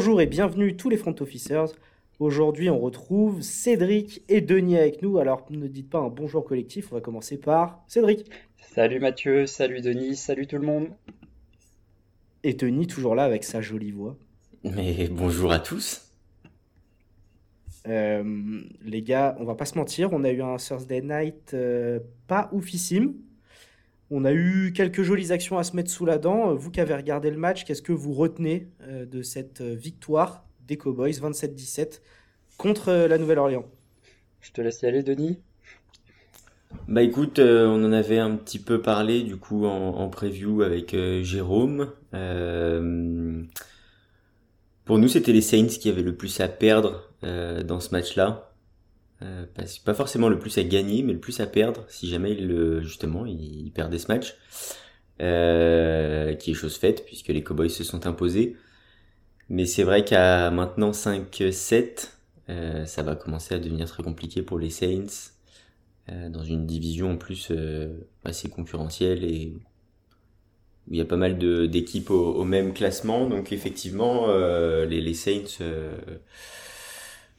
Bonjour et bienvenue tous les front officers. Aujourd'hui, on retrouve Cédric et Denis avec nous. Alors, ne dites pas un bonjour collectif, on va commencer par Cédric. Salut Mathieu, salut Denis, salut tout le monde. Et Denis, toujours là avec sa jolie voix. Mais bonjour à tous. Euh, les gars, on va pas se mentir, on a eu un Thursday night euh, pas oufissime. On a eu quelques jolies actions à se mettre sous la dent. Vous qui avez regardé le match, qu'est-ce que vous retenez euh, de cette victoire des Cowboys 27-17 contre la Nouvelle-Orléans? Je te laisse y aller, Denis. Bah écoute, on en avait un petit peu parlé du coup en, preview avec Jérôme. pour nous, c'était les Saints qui avaient le plus à perdre dans ce match-là. Euh, pas, forcément le plus à gagner, mais le plus à perdre si jamais il, justement il, perdait ce match, euh, qui est chose faite puisque les Cowboys se sont imposés. Mais c'est vrai qu'à maintenant 5-7, euh, ça va commencer à devenir très compliqué pour les Saints dans une division en plus assez concurrentielle et où il y a pas mal d'équipes au, même classement. Donc effectivement, les, les, Saints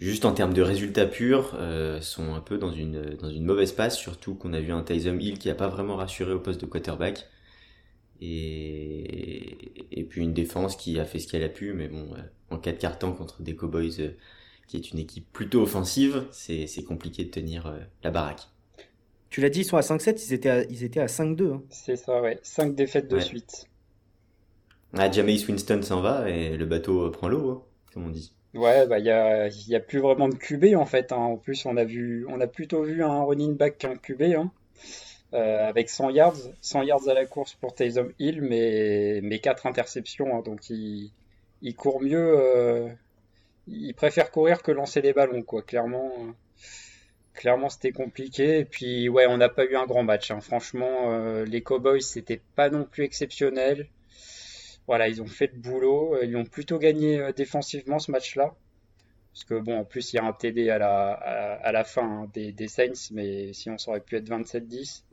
juste en termes de résultats purs, euh, sont un peu dans une, dans une mauvaise passe, surtout qu'on a vu un Tyson Hill qui n'a pas vraiment rassuré au poste de quarterback. Et, et puis une défense qui a fait ce qu'elle a pu, mais bon, euh, en cas de carton contre des Cowboys, euh, qui est une équipe plutôt offensive, c'est compliqué de tenir la baraque. Tu l'as dit, ils sont à 5-7, ils étaient à, ils étaient à 5-2. Hein. C'est ça, ouais. 5 défaites de suite. Ah, Jameis Winston s'en va et le bateau prend l'eau, hein, comme on dit. Ouais, bah il y a, plus vraiment de QB en fait. Hein. En plus, on a vu, on a plutôt vu un running back qu'un QB, hein. Euh, avec 100 yards, 100 yards à la course pour Taysom Hill, mais mais quatre interceptions. Hein. donc il, il court mieux, euh, il préfère courir que lancer les ballons, quoi. Clairement, clairement c'était compliqué. Et puis ouais, on n'a pas eu un grand match. Franchement, euh, les Cowboys c'était pas non plus exceptionnel. Voilà, ils ont fait le boulot. Euh, ils ont plutôt gagné euh, défensivement ce match-là. Parce que bon, en plus, il y a un TD à la, fin hein, des, des, Saints, mais sinon ça aurait pu être 27-10.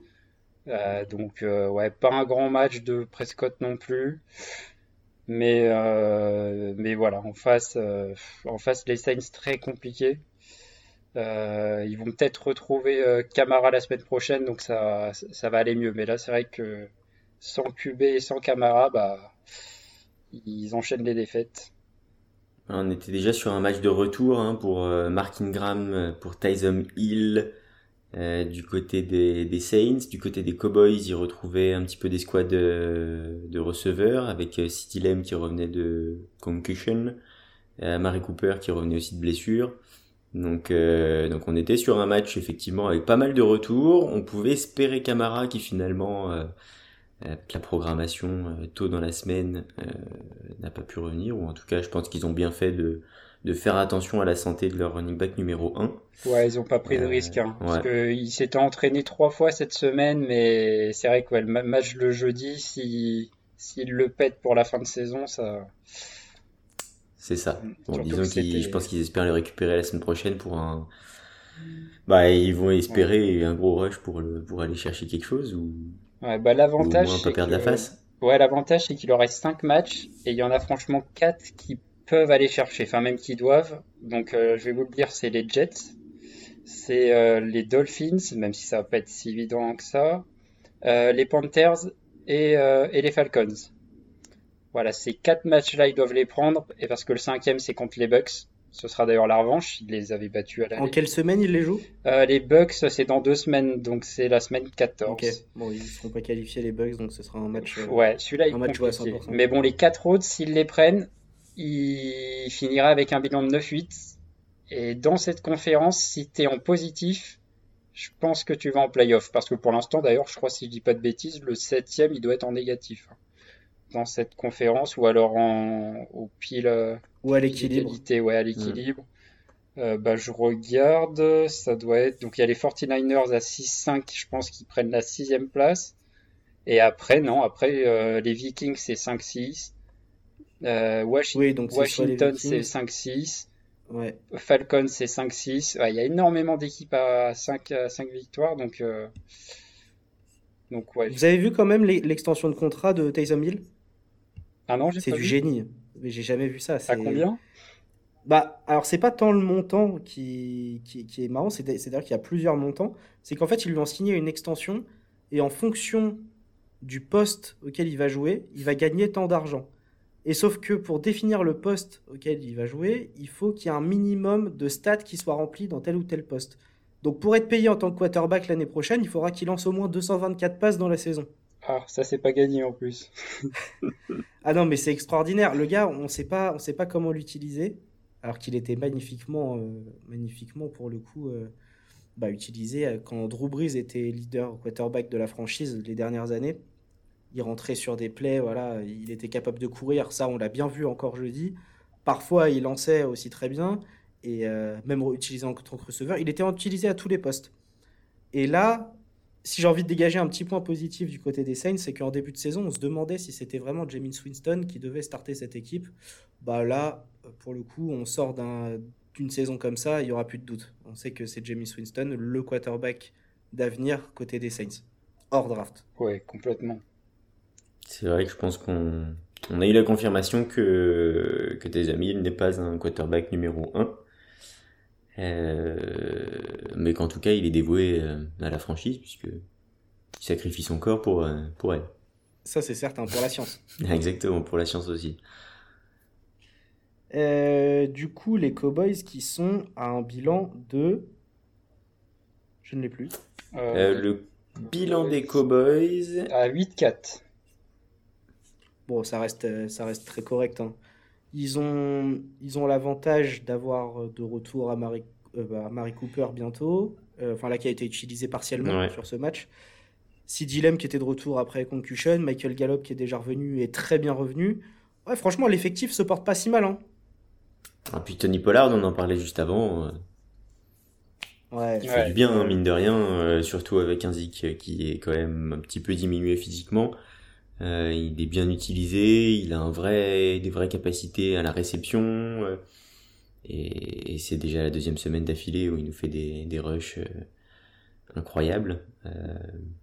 Euh, donc, ouais, pas un grand match de Prescott non plus. Mais, mais voilà, en face, en face, les Saints très compliqués. ils vont peut-être retrouver Camara la semaine prochaine, donc ça, ça va aller mieux. Mais là, c'est vrai que sans QB et sans Camara, bah, ils enchaînent les défaites. On était déjà sur un match de retour hein, pour euh, Mark Ingram, euh, pour Tyson Hill euh, du côté des, Saints, du côté des Cowboys, ils retrouvaient un petit peu des squads de, receveurs avec City Lem qui revenait de concussion, Mary Cooper qui revenait aussi de blessure. Donc, donc on était sur un match effectivement avec pas mal de retours. On pouvait espérer Camara qui finalement avec la programmation euh, tôt dans la semaine euh, n'a pas pu revenir, ou en tout cas je pense qu'ils ont bien fait de, de faire attention à la santé de leur running back numéro 1. Ouais, ils ont pas pris de euh, risque, hein, parce qu'ils s'étaient entraînés trois fois cette semaine, mais c'est vrai que le match le jeudi, s'ils si, le pètent pour la fin de saison, ça... C'est ça. Bon, disons qu'ils, je pense qu'ils espèrent le récupérer la semaine prochaine pour un... Bah, ils vont espérer un gros rush pour, le, pour aller chercher quelque chose ou Ouais, bah l'avantage. c'est perdre la face. Ouais, l'avantage c'est qu'il leur reste 5 matchs et il y en a franchement 4 qui peuvent aller chercher, enfin même qui doivent. Donc euh, je vais vous le dire, c'est les Jets, c'est euh, les Dolphins, même si ça va pas être si évident que ça, euh, les Panthers et, et les Falcons. Voilà, ces quatre matchs-là, ils doivent les prendre, et parce que le cinquième, c'est contre les Bucks. Ce sera d'ailleurs la revanche. Il les avait battus à la. En quelle semaine il les joue euh, Les Bucks, c'est dans deux semaines, donc c'est la semaine 14. Ok. Bon, ils ne seront pas qualifiés les Bucks, donc ce sera un match. Euh, ouais, celui-là, il match à 100%. Mais bon, les quatre autres, s'ils les prennent, il finira avec un bilan de 9-8. Et dans cette conférence, si tu es en positif, je pense que tu vas en playoff. Parce que pour l'instant, d'ailleurs, je crois, si je dis pas de bêtises, le septième, il doit être en négatif dans cette conférence ou alors en, au pile euh, ou à l'équilibre. Ouais, à l'équilibre. Euh, bah, je regarde, ça doit être. Donc il y a les 49ers à 6-5, je pense qu'ils prennent la sixième place. Et après, non, après euh, les Vikings c'est 5-6. Washington c'est 5-6. Ouais. Falcons c'est 5-6. il y a énormément d'équipes à 5, 5 victoires. Donc, donc ouais. Vous avez vu quand même l'extension de contrat de Taysom Hill? Ah non, C'est du génie. mais j'ai jamais vu ça. À combien? Bah, alors c'est pas tant le montant qui, qui, est marrant, c'est-à-dire qu'il y a plusieurs montants. C'est qu'en fait, ils lui ont signé une extension et en fonction du poste auquel il va jouer, il va gagner tant d'argent. Et sauf que pour définir le poste auquel il va jouer, il faut qu'il y ait un minimum de stats qui soient remplis dans tel ou tel poste. Donc pour être payé en tant que quarterback l'année prochaine, il faudra qu'il lance au moins 224 passes dans la saison. Ah, ça c'est pas gagné en plus. ah non, mais c'est extraordinaire. Le gars, on sait pas, on sait pas comment l'utiliser alors qu'il était magnifiquement, euh, magnifiquement pour le coup euh, bah, utilisé euh, quand Drew Brees était leader quarterback de la franchise les dernières années. Il rentrait sur des plays, voilà, il était capable de courir, ça on l'a bien vu encore jeudi. Parfois il lançait aussi très bien et même utilisé en tant que receveur, il était utilisé à tous les postes. Et là, si j'ai envie de dégager un petit point positif du côté des Saints, c'est qu'en début de saison, on se demandait si c'était vraiment Jamin Winston qui devait starter cette équipe. Bah là, pour le coup, on sort d'une saison comme ça, il n'y aura plus de doute. On sait que c'est Jamie Winston, le quarterback d'avenir côté des Saints, hors draft. Ouais, complètement. C'est vrai que je pense qu'on a eu la confirmation que, que tes amis n'est pas un quarterback numéro 1. Euh, mais qu'en tout cas, il est dévoué euh, à la franchise, puisque il sacrifie son corps pour, euh, pour elle. Ça, c'est certain, pour la science. Exactement, pour la science aussi. Euh, du coup, les Cowboys qui sont à un bilan de. Je ne l'ai plus. Euh, euh, le bilan des Cowboys. À 8-4. Bon, ça reste, ça reste très correct. Hein. Ils ont, ils ont l'avantage d'avoir de retour à Marie, bah, Cooper bientôt. Enfin, là, qui a été utilisé partiellement sur ce match. Sid Lem qui était de retour après concussion. Michael Gallup qui est déjà revenu et très bien revenu. Ouais, franchement, l'effectif se porte pas si mal. Hein. Ah, puis Tony Pollard, on en parlait juste avant. Euh, ouais. Il fait du bien, hein, mine de rien, euh, surtout avec un Zik qui est quand même un petit peu diminué physiquement. Euh, il est bien utilisé, il a un vrai, des vraies capacités à la réception. et, c'est déjà la deuxième semaine d'affilée où il nous fait des, des rushs incroyables.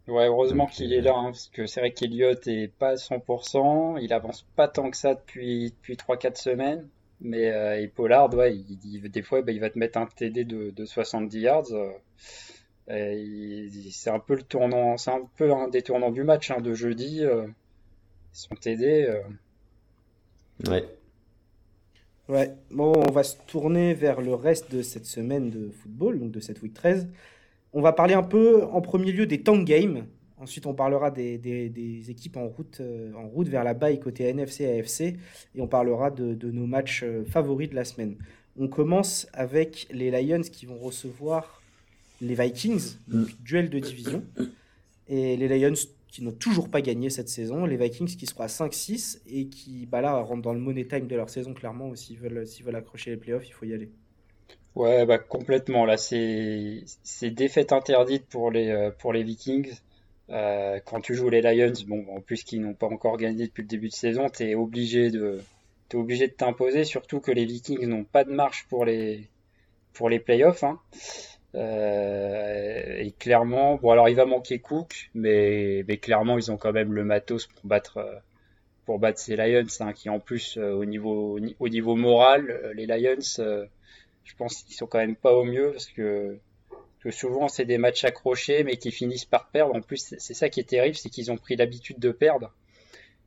ouais, heureusement qu'il est là, hein, parce que c'est vrai qu'Eliott est pas à 100%, il avance pas tant que ça depuis, depuis 3-4 semaines. Mais euh, et Pollard, ouais, il, des fois, bah, il va te mettre un TD de, de 70 yards. Euh, c'est un peu le tournant, c'est un peu un des tournants du match hein, de jeudi. Euh, son TD. Ouais. Ouais. Bon, on va se tourner vers le reste de cette semaine de football, donc de cette week 13. On va parler un peu en premier lieu des tank games. Ensuite, on parlera des, des, équipes en route, euh, en route vers la baille côté NFC AFC et on parlera de, de, nos matchs euh, favoris de la semaine. On commence avec les Lions qui vont recevoir les Vikings, donc duel de division. Et les Lions qui n'ont toujours pas gagné cette saison, les Vikings qui seront à 5-6 et qui bah là, rentrent dans le money time de leur saison clairement. S'ils veulent, s'ils veulent accrocher les playoffs, il faut y aller. Ouais, bah complètement. Là, c'est, défaite interdite pour les, euh, pour les Vikings. Euh, quand tu joues les Lions, bon, en plus qu'ils n'ont pas encore gagné depuis le début de saison, tu es obligé de es obligé de t'imposer, surtout que les Vikings n'ont pas de marche pour les pour les playoffs. Hein. Euh, et clairement, bon alors il va manquer Cook, mais, clairement ils ont quand même le matos pour battre pour battre ces Lions, hein, qui en plus euh, au niveau au niveau moral, les Lions, je pense qu'ils sont quand même pas au mieux parce que souvent c'est des matchs accrochés mais qui finissent par perdre. En plus, c'est ça qui est terrible, c'est qu'ils ont pris l'habitude de perdre.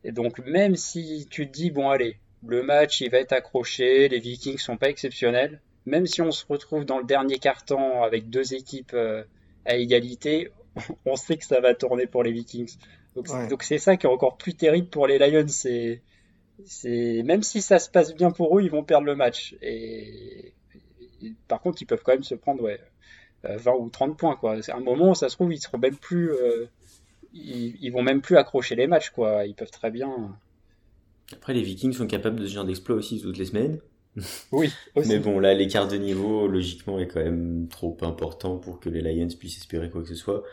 Et donc même si tu te dis bon allez, le match il va être accroché, les Vikings sont pas exceptionnels, même si on se retrouve dans le dernier quart-temps avec deux équipes euh, à égalité, on sait que ça va tourner pour les Vikings. Donc c'est ça qui est encore plus terrible pour les Lions, c'est même si ça se passe bien pour eux, ils vont perdre le match. Et, et par contre, ils peuvent quand même se prendre ouais, 20 euh, ou 30 points quoi. À un moment, ça se trouve, ils seront même plus, euh, ils, vont même plus accrocher les matchs quoi. Ils peuvent très bien. Après, les Vikings sont capables de ce genre d'exploit aussi toutes les semaines. Oui. Mais bon, là, l'écart de niveau, logiquement, est quand même trop important pour que les Lions puissent espérer quoi que ce soit.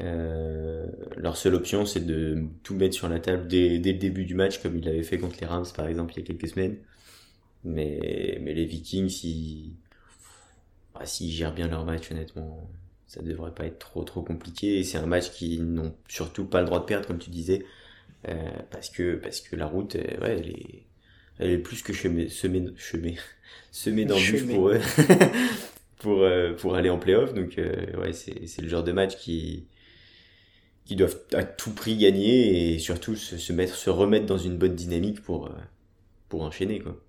Euh, leur seule option, c'est de tout mettre sur la table dès, dès le début du match, comme ils l'avaient fait contre les Rams, par exemple, il y a quelques semaines. Mais, mais les Vikings, bah, s'ils gèrent bien leur match, honnêtement, ça devrait pas être trop trop compliqué. Et c'est un match qu'ils n'ont surtout pas le droit de perdre, comme tu disais, euh, parce que parce que la route, euh, ouais, elle est, elle est plus que semée, semée, semée, d'embûches pour eux, pour, euh, pour aller en playoff. Donc, euh, ouais, c'est le genre de match qui, qui doivent à tout prix gagner et surtout se, se mettre, se remettre dans une bonne dynamique pour, euh, pour enchaîner, quoi.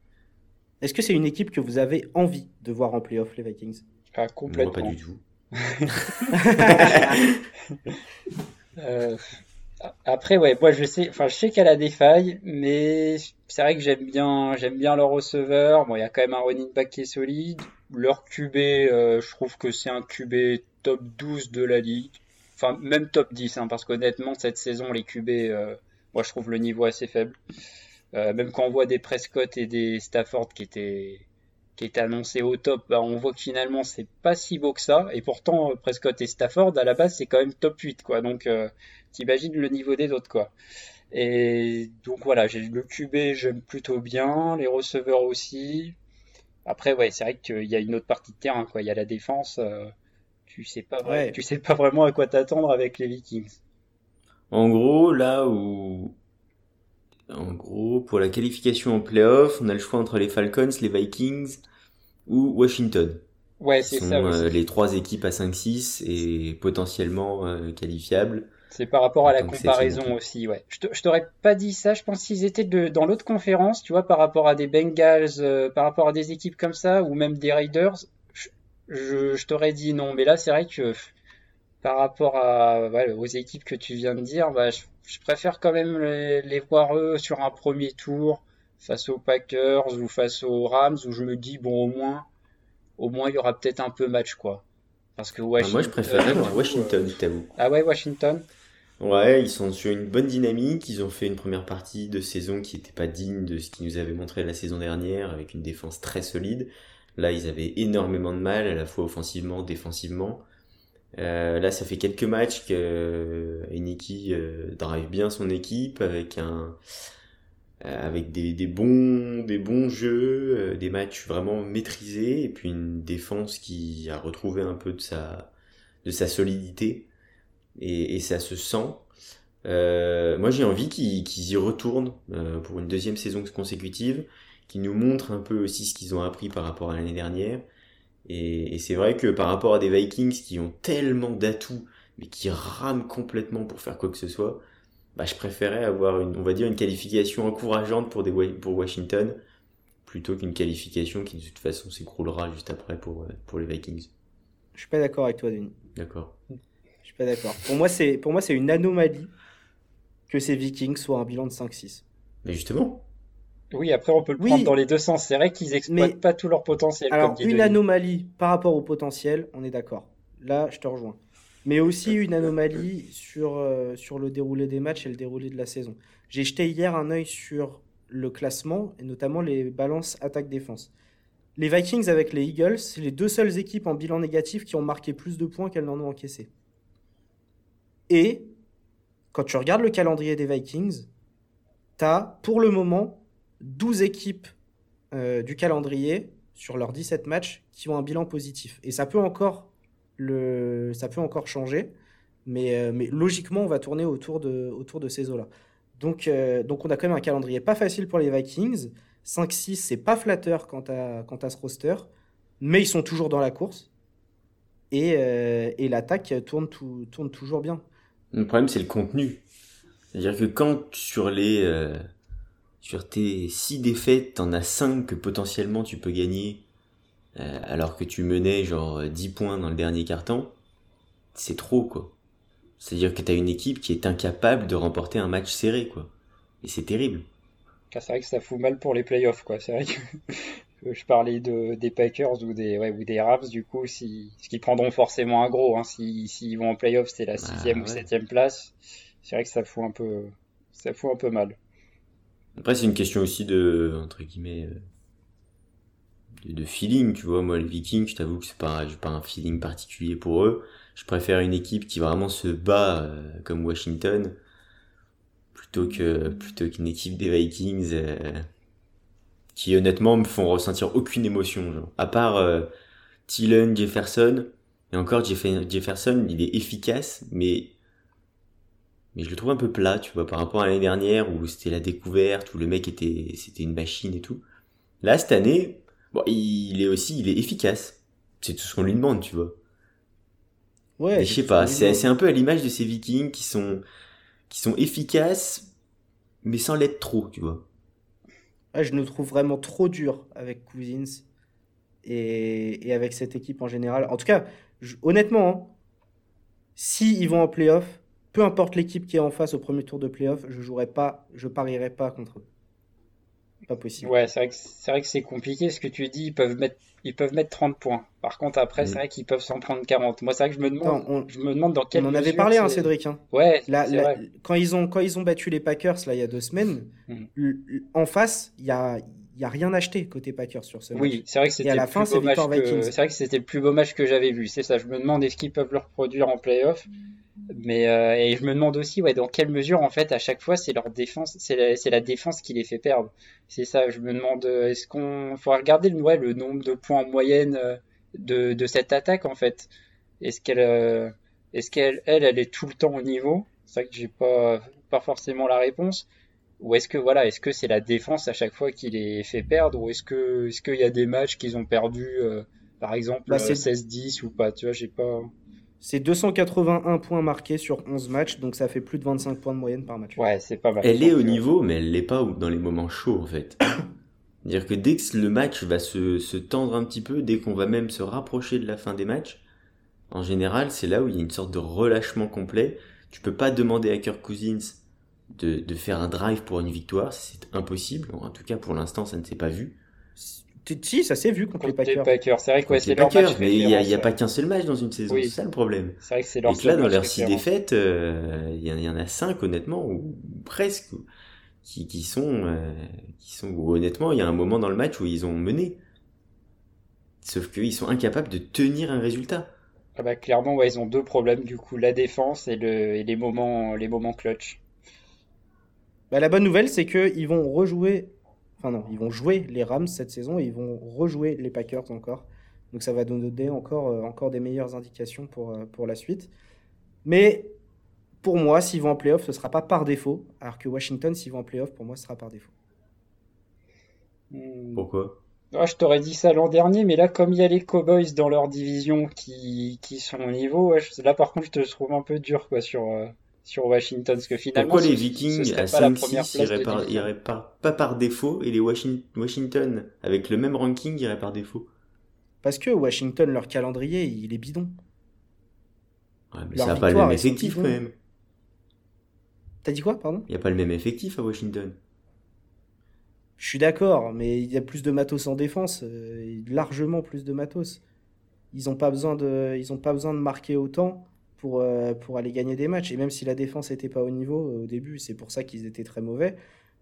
Est-ce que c'est une équipe que vous avez envie de voir en playoff, les Vikings? Ah, complètement. pas du tout. euh, après, ouais, moi je sais, enfin je sais qu'elle a des failles, mais c'est vrai que j'aime bien, j'aime bien leur receveur. Bon, il y a quand même un running back qui est solide. Leur QB, euh, je trouve que c'est un QB top 12 de la ligue. Enfin, même top 10, hein, parce qu'honnêtement, cette saison, les QB, euh, moi je trouve le niveau assez faible. Euh, même quand on voit des Prescott et des Stafford qui étaient qui étaient annoncés au top, bah, on voit que finalement c'est pas si beau que ça. Et pourtant, Prescott et Stafford à la base c'est quand même top 8 quoi. Donc euh, t'imagines le niveau des autres quoi. Et donc voilà, j'ai le QB j'aime plutôt bien, les receveurs aussi. Après ouais, c'est vrai qu'il y a une autre partie de terrain quoi. Il y a la défense. Euh, tu sais pas ouais. tu sais pas vraiment à quoi t'attendre avec les Vikings. En gros, là où en gros, pour la qualification en playoff, on a le choix entre les Falcons, les Vikings ou Washington. Ouais, c'est ça. Euh, les trois équipes à 5-6 et potentiellement euh, qualifiables. C'est par rapport à la comparaison aussi, ouais. Je t'aurais pas dit ça, je pense qu'ils étaient de, dans l'autre conférence, tu vois, par rapport à des Bengals, euh, par rapport à des équipes comme ça, ou même des Raiders, je, je, t'aurais dit non. Mais là, c'est vrai que par rapport à, ouais, aux équipes que tu viens de dire, bah, je, je préfère quand même les, voir eux sur un premier tour face aux Packers ou face aux Rams où je me dis bon au moins au moins il y aura peut-être un peu match quoi. Parce que Washington, moi je préfère Washington, euh, t'avoue. Ah ouais, Washington? Ouais, ils sont sur une bonne dynamique. Ils ont fait une première partie de saison qui n'était pas digne de ce qu'ils nous avaient montré la saison dernière, avec une défense très solide. Là, ils avaient énormément de mal, à la fois offensivement, défensivement. Euh, là, ça fait quelques matchs que euh, Eniki euh, drive bien son équipe avec un avec des, bons des bons jeux, des matchs vraiment maîtrisés et puis une défense qui a retrouvé un peu de sa de sa solidité et, et ça se sent. moi, j'ai envie qu'ils y retournent pour une deuxième saison consécutive, qu'ils nous montrent un peu aussi ce qu'ils ont appris par rapport à l'année dernière et, c'est vrai que par rapport à des Vikings qui ont tellement d'atouts, mais qui rament complètement pour faire quoi que ce soit, bah, je préférais avoir une, on va dire, une qualification encourageante pour, des, pour Washington, plutôt qu'une qualification qui de toute façon s'écroulera juste après pour, pour les Vikings. Je suis pas d'accord avec toi, Denis. D'accord. Je suis pas d'accord. Pour moi, c'est, pour moi, c'est une anomalie que ces Vikings soient un bilan de 5-6. Mais justement. Oui, après on peut le prendre dans les deux sens. C'est vrai qu'ils exploitent pas tout leur potentiel. Alors une anomalie par rapport au potentiel, on est d'accord. Là, je te rejoins. Mais aussi une anomalie sur, euh, sur le déroulé des matchs et le déroulé de la saison. J'ai jeté hier un œil sur le classement et notamment les balances attaque-défense. Les Vikings avec les Eagles, c'est les deux seules équipes en bilan négatif qui ont marqué plus de points qu'elles n'en ont encaissé. Et quand tu regardes le calendrier des Vikings, tu as pour le moment 12 équipes euh, du calendrier sur leurs 17 matchs qui ont un bilan positif. Et ça peut encore, ça peut encore changer, mais, euh, mais logiquement, on va tourner autour de, ces eaux-là. Donc, euh, donc on a quand même un calendrier pas facile pour les Vikings. 5-6, c'est pas flatteur quant à, ce roster, mais ils sont toujours dans la course. Et, et l'attaque tourne, toujours bien. Le problème, c'est le contenu. C'est-à-dire que quand sur sur tes 6 défaites, t'en as 5 que potentiellement tu peux gagner, euh, alors que tu menais genre 10 points dans le dernier carton, c'est trop quoi. C'est-à-dire que t'as une équipe qui est incapable de remporter un match serré quoi. Et c'est terrible. C'est vrai que ça fout mal pour les playoffs quoi. C'est vrai que je parlais de, des Packers ou des, ouais, ou des Rams du coup, si, ce qui prendront forcément un gros. Hein, S'ils si, vont en playoffs, c'est la 6 bah, ou 7 place. C'est vrai que ça fout un peu, ça fout un peu mal. Après, c'est une question aussi de, entre guillemets, de, feeling, tu vois. Moi, les Vikings, je t'avoue que c'est pas, pas un feeling particulier pour eux. Je préfère une équipe qui vraiment se bat euh, comme Washington plutôt que plutôt qu'une équipe des Vikings euh, qui honnêtement me font ressentir aucune émotion. Genre. À part euh, Jefferson, et encore Jefferson, il est efficace, mais mais je le trouve un peu plat, tu vois, par rapport à l'année dernière où c'était la découverte, où le mec était, c'était une machine et tout. Là, cette année, bon, il est aussi, il est efficace. C'est tout ce qu'on lui demande, tu vois. Ouais. je sais pas, c'est, un peu à l'image de ces Vikings qui sont, qui sont efficaces, mais sans l'être trop, tu vois. je nous trouve vraiment trop dur avec Cousins et, et, avec cette équipe en général. En tout cas, honnêtement, hein, si ils vont en playoff, peu importe l'équipe qui est en face au premier tour de playoff, je jouerai pas, je parierai pas contre eux. Pas possible. Ouais, c'est vrai que c'est vrai que c'est compliqué. Ce que tu dis, ils peuvent mettre, ils peuvent mettre 30 points. Par contre, après, c'est mm. vrai qu'ils peuvent s'en prendre 40. Moi, c'est vrai que je me demande, je me demande dans quel. On en avait parlé, hein, Cédric. Hein. Ouais. quand ils ont, quand ils ont battu les Packers là il y a deux semaines, mm. en face, il y a, il y a rien acheté côté Packers sur ce match. Oui, c'est vrai que c'était le plus beau match que... c'est vrai que c'était le plus beau match que j'avais vu. C'est ça. Je me demande est-ce qu'ils peuvent le reproduire en playoff? Mais euh, et je me demande aussi ouais dans quelle mesure en fait à chaque fois c'est leur défense c'est la, c'est la défense qui les fait perdre. C'est ça je me demande euh, est-ce qu'on faut regarder le ouais, le nombre de points en moyenne euh, de, de cette attaque en fait. Est-ce qu'elle est-ce qu'elle elle elle est tout le temps au niveau? C'est vrai que j'ai pas pas forcément la réponse. Ou est-ce que voilà est-ce que c'est la défense à chaque fois qui les fait perdre? Ou est-ce que est-ce qu'il y a des matchs qu'ils ont perdu par exemple 16-10 bah, ou pas? Tu vois j'ai pas c'est 281 points marqués sur 11 matchs, donc ça fait plus de 25 points de moyenne par match. Ouais, c'est pas mal. Elle est au niveau, mais elle l'est pas dans les moments chauds, en fait. C'est-à-dire que dès que le match va se, se tendre un petit peu, dès qu'on va même se rapprocher de la fin des matchs, en général, c'est là où il y a une sorte de relâchement complet. Tu peux pas demander à Kirk Cousins de, de faire un drive pour une victoire, c'est impossible. En tout cas, pour l'instant, ça ne s'est pas vu. Si, ça s'est vu contre, les Packers. C'est vrai que c'est leur Packers, mais il n'y a, pas qu'un seul match dans une saison, c'est ça le problème. C'est vrai que c'est leur Et là, dans leurs six défaites, euh, il y, en a cinq, honnêtement, ou presque, qui, qui sont, euh, qui sont, honnêtement, il y a un moment dans le match où ils ont mené. Sauf qu'ils sont incapables de tenir un résultat. Ah bah, clairement, ouais, ils ont deux problèmes, du coup, la défense et, le, et les moments, les moments clutch. Bah, la bonne nouvelle, c'est qu'ils vont rejouer Enfin non, ils vont jouer les Rams cette saison et ils vont rejouer les Packers encore. Donc ça va nous donner encore, euh, encore des meilleures indications pour, euh, pour la suite. Mais pour moi, s'ils vont en playoff, ce ne sera pas par défaut. Alors que Washington, s'ils vont en playoff, pour moi, ce sera par défaut. Hmm. Pourquoi? Ah, Je t'aurais dit ça l'an dernier, mais là, comme il y a les Cowboys dans leur division qui, qui sont au niveau, là par contre, je te trouve un peu dur quoi, sur, euh, sur Washington parce que finalement pourquoi les Vikings à 5-6 iraient, par, pas par défaut et les Washington avec le même ranking iraient par défaut. Parce que Washington leur calendrier il est bidon. Ouais, mais ça n'a pas le même effectif quand même. T'as dit quoi pardon? Il n'y a pas le même effectif à Washington. Je suis d'accord mais il y a plus de matos en défense euh, largement plus de matos. Ils n'ont pas besoin de ils ont pas besoin de marquer autant pour, euh, pour aller gagner des matchs. Et même si la défense n'était pas au niveau euh, au début, c'est pour ça qu'ils étaient très mauvais.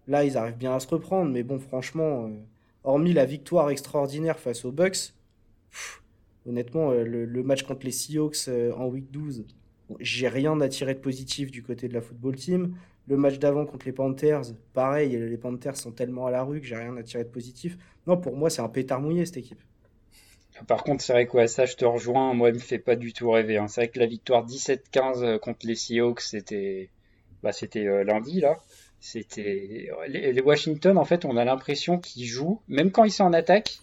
Là, ils arrivent bien à se reprendre. Mais bon, franchement, euh, hormis la victoire extraordinaire face aux Bucks, honnêtement, le, match contre les Seahawks en week 12, j'ai rien à tirer de positif du côté de la football team. Le match d'avant contre les Panthers, pareil, les Panthers sont tellement à la rue que j'ai rien à tirer de positif. Non, pour moi, c'est un pétard mouillé cette équipe. Par contre, c'est vrai que ça, je te rejoins. Moi, il me fait pas du tout rêver. Hein. C'est vrai que la victoire 17-15 euh, contre les Seahawks, c'était, bah, c'était euh, lundi là. C'était les, Washington. En fait, on a l'impression qu'ils jouent, même quand ils sont en attaque,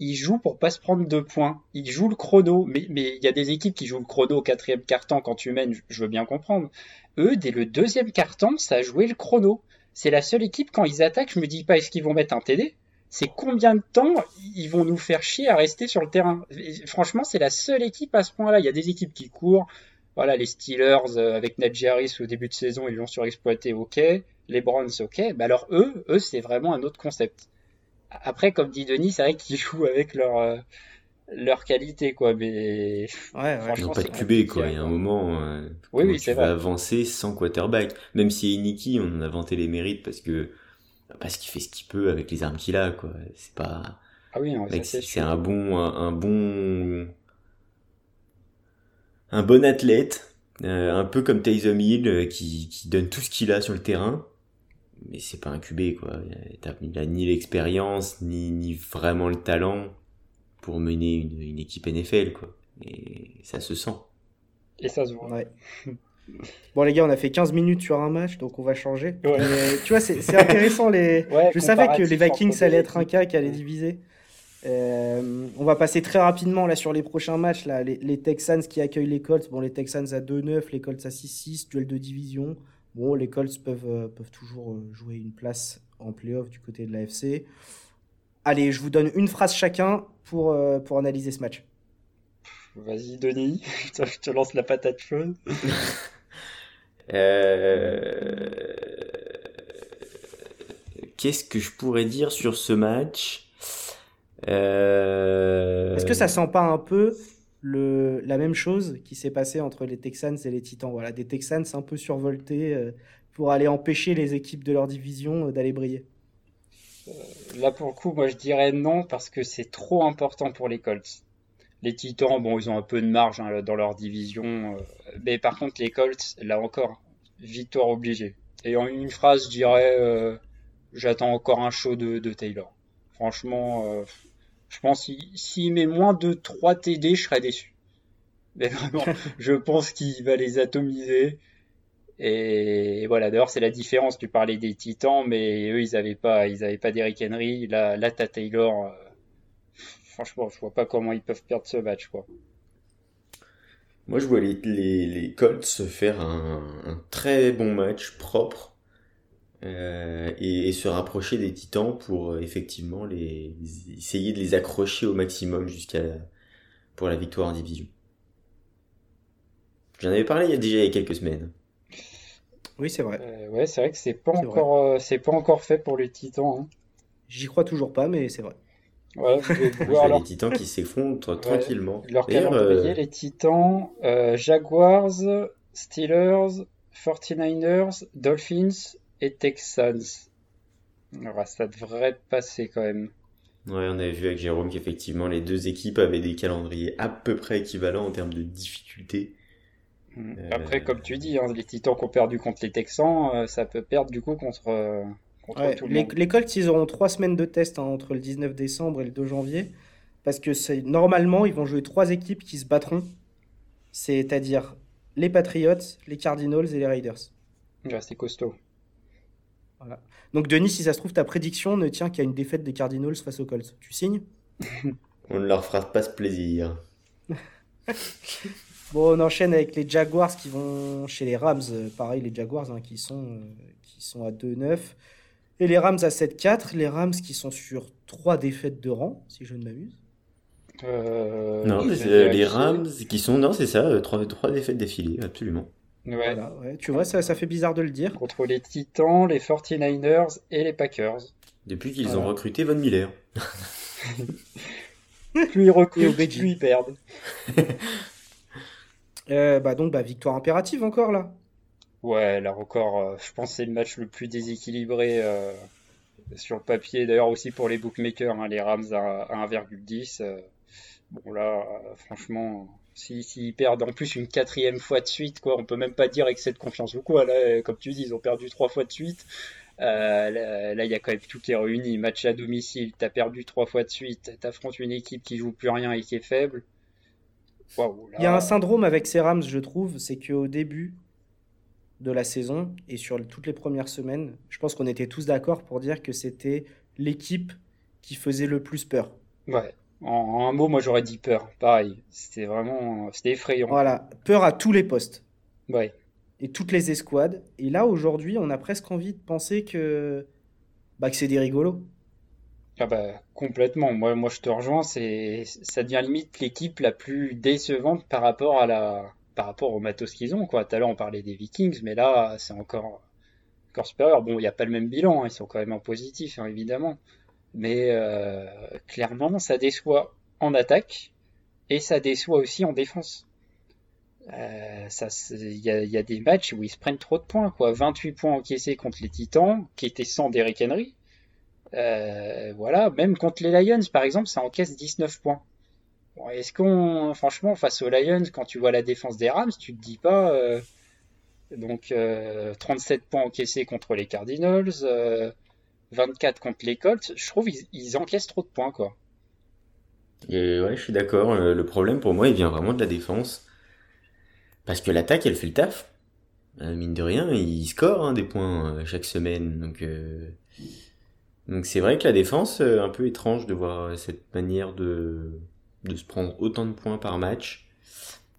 ils jouent pour pas se prendre deux points. Ils jouent le chrono. Mais mais il y a des équipes qui jouent le chrono au quatrième carton quand tu mènes. Je veux bien comprendre. Eux, dès le deuxième carton, ça a joué le chrono. C'est la seule équipe quand ils attaquent. Je me dis pas est-ce qu'ils vont mettre un TD c'est combien de temps ils vont nous faire chier à rester sur le terrain. franchement, c'est la seule équipe à ce point-là. Il y a des équipes qui courent. Voilà, les Steelers euh, avec Najee Harris au début de saison, ils l'ont surexploité, ok. Les Browns, ok. Mais alors eux, eux, c'est vraiment un autre concept. Après, comme dit Denis, c'est vrai qu'ils jouent avec leur euh, leur qualité, quoi. Mais ouais, franchement, pas de QB, quoi. Il y a un moment, euh, oui, oui, tu vas avancer sans quarterback? Même si Nicky, on a vanté les mérites parce que parce qu'il fait ce qu'il peut avec les armes qu'il a, quoi. C'est pas. Ah oui, c'est un bon, un, bon, un bon athlète, euh, un peu comme Taysom Hill, euh, qui, qui donne tout ce qu'il a sur le terrain. Mais c'est pas un QB, quoi. Il a, ni l'expérience, ni, ni vraiment le talent pour mener une, une équipe NFL, quoi. Et ça se sent. Et ça se voit. Ouais. Bon, les gars, on a fait 15 minutes sur un match, donc on va changer. tu vois, c'est intéressant. Les... je savais que les Vikings, ça allait être un cas qui allait diviser. Euh, on va passer très rapidement là sur les prochains matchs. Là, les, Texans qui accueillent les Colts. Bon, les Texans à 2-9, les Colts à 6-6, duel de division. Bon, les Colts peuvent, euh, peuvent toujours euh, jouer une place en playoff du côté de l'AFC. Allez, je vous donne une phrase chacun pour, pour analyser ce match. Vas-y, Denis, je te lance la patate chaude. Qu'est-ce que je pourrais dire sur ce match euh, Est-ce que ça sent pas un peu le, la même chose qui s'est passée entre les Texans et les Titans? Voilà, des Texans un peu survoltés euh, pour aller empêcher les équipes de leur division euh, d'aller briller. Là, pour le coup, moi je dirais non parce que c'est trop important pour les Colts. Les Titans, bon, ils ont un peu de marge hein, dans leur division. mais par contre, les Colts, là encore, victoire obligée. Et en une phrase, je dirais j'attends encore un show de, de Taylor. Franchement, je pense s'il met moins de 3 TD, je serais déçu. Mais vraiment, je pense qu'il va les atomiser. Et voilà, d'ailleurs, c'est la différence. Tu parlais des Titans, mais eux, ils n'avaient pas, ils avaient pas d'Eric Henry. Là, là, t'as Taylor. Franchement, je vois pas comment ils peuvent perdre ce match, quoi. Moi, je vois les, les, Colts faire un, un, très bon match propre euh, et, se rapprocher des titans pour euh, effectivement les, essayer de les accrocher au maximum jusqu'à pour la victoire en division. J'en avais parlé il y a déjà quelques semaines. Oui, c'est vrai. Euh, ouais, c'est vrai que c'est pas encore c'est pas encore fait pour les titans. Hein. J'y crois toujours pas, mais c'est vrai. Ouais, voir les titans qui s'effondrent tranquillement. Leur calendrier, les titans, Jaguars, Steelers, 49ers, Dolphins, et Texans. Alors, ça devrait passer quand même. Ouais, on avait vu avec Jérôme qu'effectivement les deux équipes avaient des calendriers à peu près équivalents en termes de difficulté. Hmm. Euh, Après, comme tu dis, hein, les Titans qui ont perdu contre les Texans, euh, ça peut perdre du coup contre, euh, tout le les, monde. Les Colts, ils auront trois semaines de test hein, entre le 19 décembre et le 2 janvier. Parce que c'est normalement, ils vont jouer trois équipes qui se battront. C'est-à-dire les Patriots, les Cardinals et les Raiders. Ouais, c'est costaud. Donc Denis, si ça se trouve, ta prédiction ne tient qu'à une défaite des Cardinals face aux Colts. Tu signes? On ne leur fera pas ce plaisir. bon, on enchaîne avec les Jaguars qui vont chez les Rams. Pareil, les Jaguars hein, qui, sont, euh, qui sont à 2-9. Et les Rams à 7-4. Les Rams qui sont sur 3 défaites de rang, si je ne m'abuse. Euh, non, les Rams qui sont. Non, c'est ça, 3, 3 défaites d'affilée, absolument. Ouais. Tu vois, ça, ça fait bizarre de le dire. Contre les Titans, les 49ers et les Packers. Depuis qu'ils ont recruté Von Miller. plus ils recrutent, plus ils perdent. Euh, bah donc, bah, victoire impérative encore là. Ouais, là encore, euh, je pense que c'est le match le plus déséquilibré euh, sur le papier. D'ailleurs aussi pour les bookmakers, hein, les Rams à, 1,10. bon là, franchement, S'ils si, perdent en plus une quatrième fois de suite, quoi, on peut même pas dire avec cette confiance ou quoi. Là, comme tu dis, ils ont perdu trois fois de suite. Euh, là, il y a quand même tout qui est réuni. Match à domicile, t'as perdu trois fois de suite, t'affrontes une équipe qui joue plus rien et qui est faible. Il y a un syndrome avec ces Rams, je trouve, c'est qu'au début de la saison et sur toutes les premières semaines, je pense qu'on était tous d'accord pour dire que c'était l'équipe qui faisait le plus peur. Ouais. En, un mot, moi j'aurais dit peur. Pareil, c'était vraiment, c'était effrayant. Voilà, peur à tous les postes. Ouais. Et toutes les escouades. Et là aujourd'hui, on a presque envie de penser que, bah, que c'est des rigolos. Ah bah complètement. Moi, moi je te rejoins. C'est, ça devient limite l'équipe la plus décevante par rapport à la, par rapport au matos qu'ils ont. Quoi. Tout à l'heure on parlait des Vikings, mais là c'est encore, encore supérieur. Bon, il n'y a pas le même bilan. Hein. Ils sont quand même en positif, hein, évidemment. Mais euh, clairement, ça déçoit en attaque et ça déçoit aussi en défense. Euh, il y, a, des matchs où ils se prennent trop de points, quoi. 28 points encaissés contre les Titans, qui étaient sans Derrick Henry. Euh, voilà, même contre les Lions, par exemple, ça encaisse 19 points. Est-ce qu'on, franchement, face aux Lions, quand tu vois la défense des Rams, tu te dis pas, donc 37 points encaissés contre les Cardinals, 24 contre les Colts, je trouve ils, encaissent trop de points, quoi. Et ouais, je suis d'accord. Euh, le problème pour moi, il vient vraiment de la défense. Parce que l'attaque, elle fait le taf. mine de rien, il score hein, des points chaque semaine. Donc c'est vrai que la défense, un peu étrange de voir cette manière de, de se prendre autant de points par match.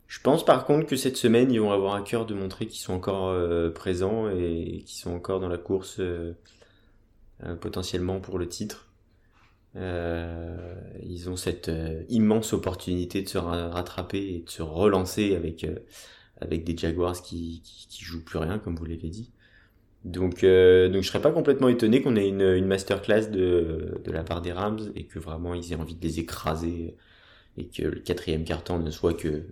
Je pense par contre que cette semaine, ils vont avoir à cœur de montrer qu'ils sont encore présents et qu'ils sont encore dans la course potentiellement pour le titre. Euh, ils ont cette euh, immense opportunité de se rattraper et de se relancer avec, euh, avec des Jaguars qui, qui, jouent plus rien, comme vous l'avez dit. Donc, donc je serais pas complètement étonné qu'on ait une, une masterclass de, de la part des Rams et que vraiment ils aient envie de les écraser et que le quatrième carton ne soit que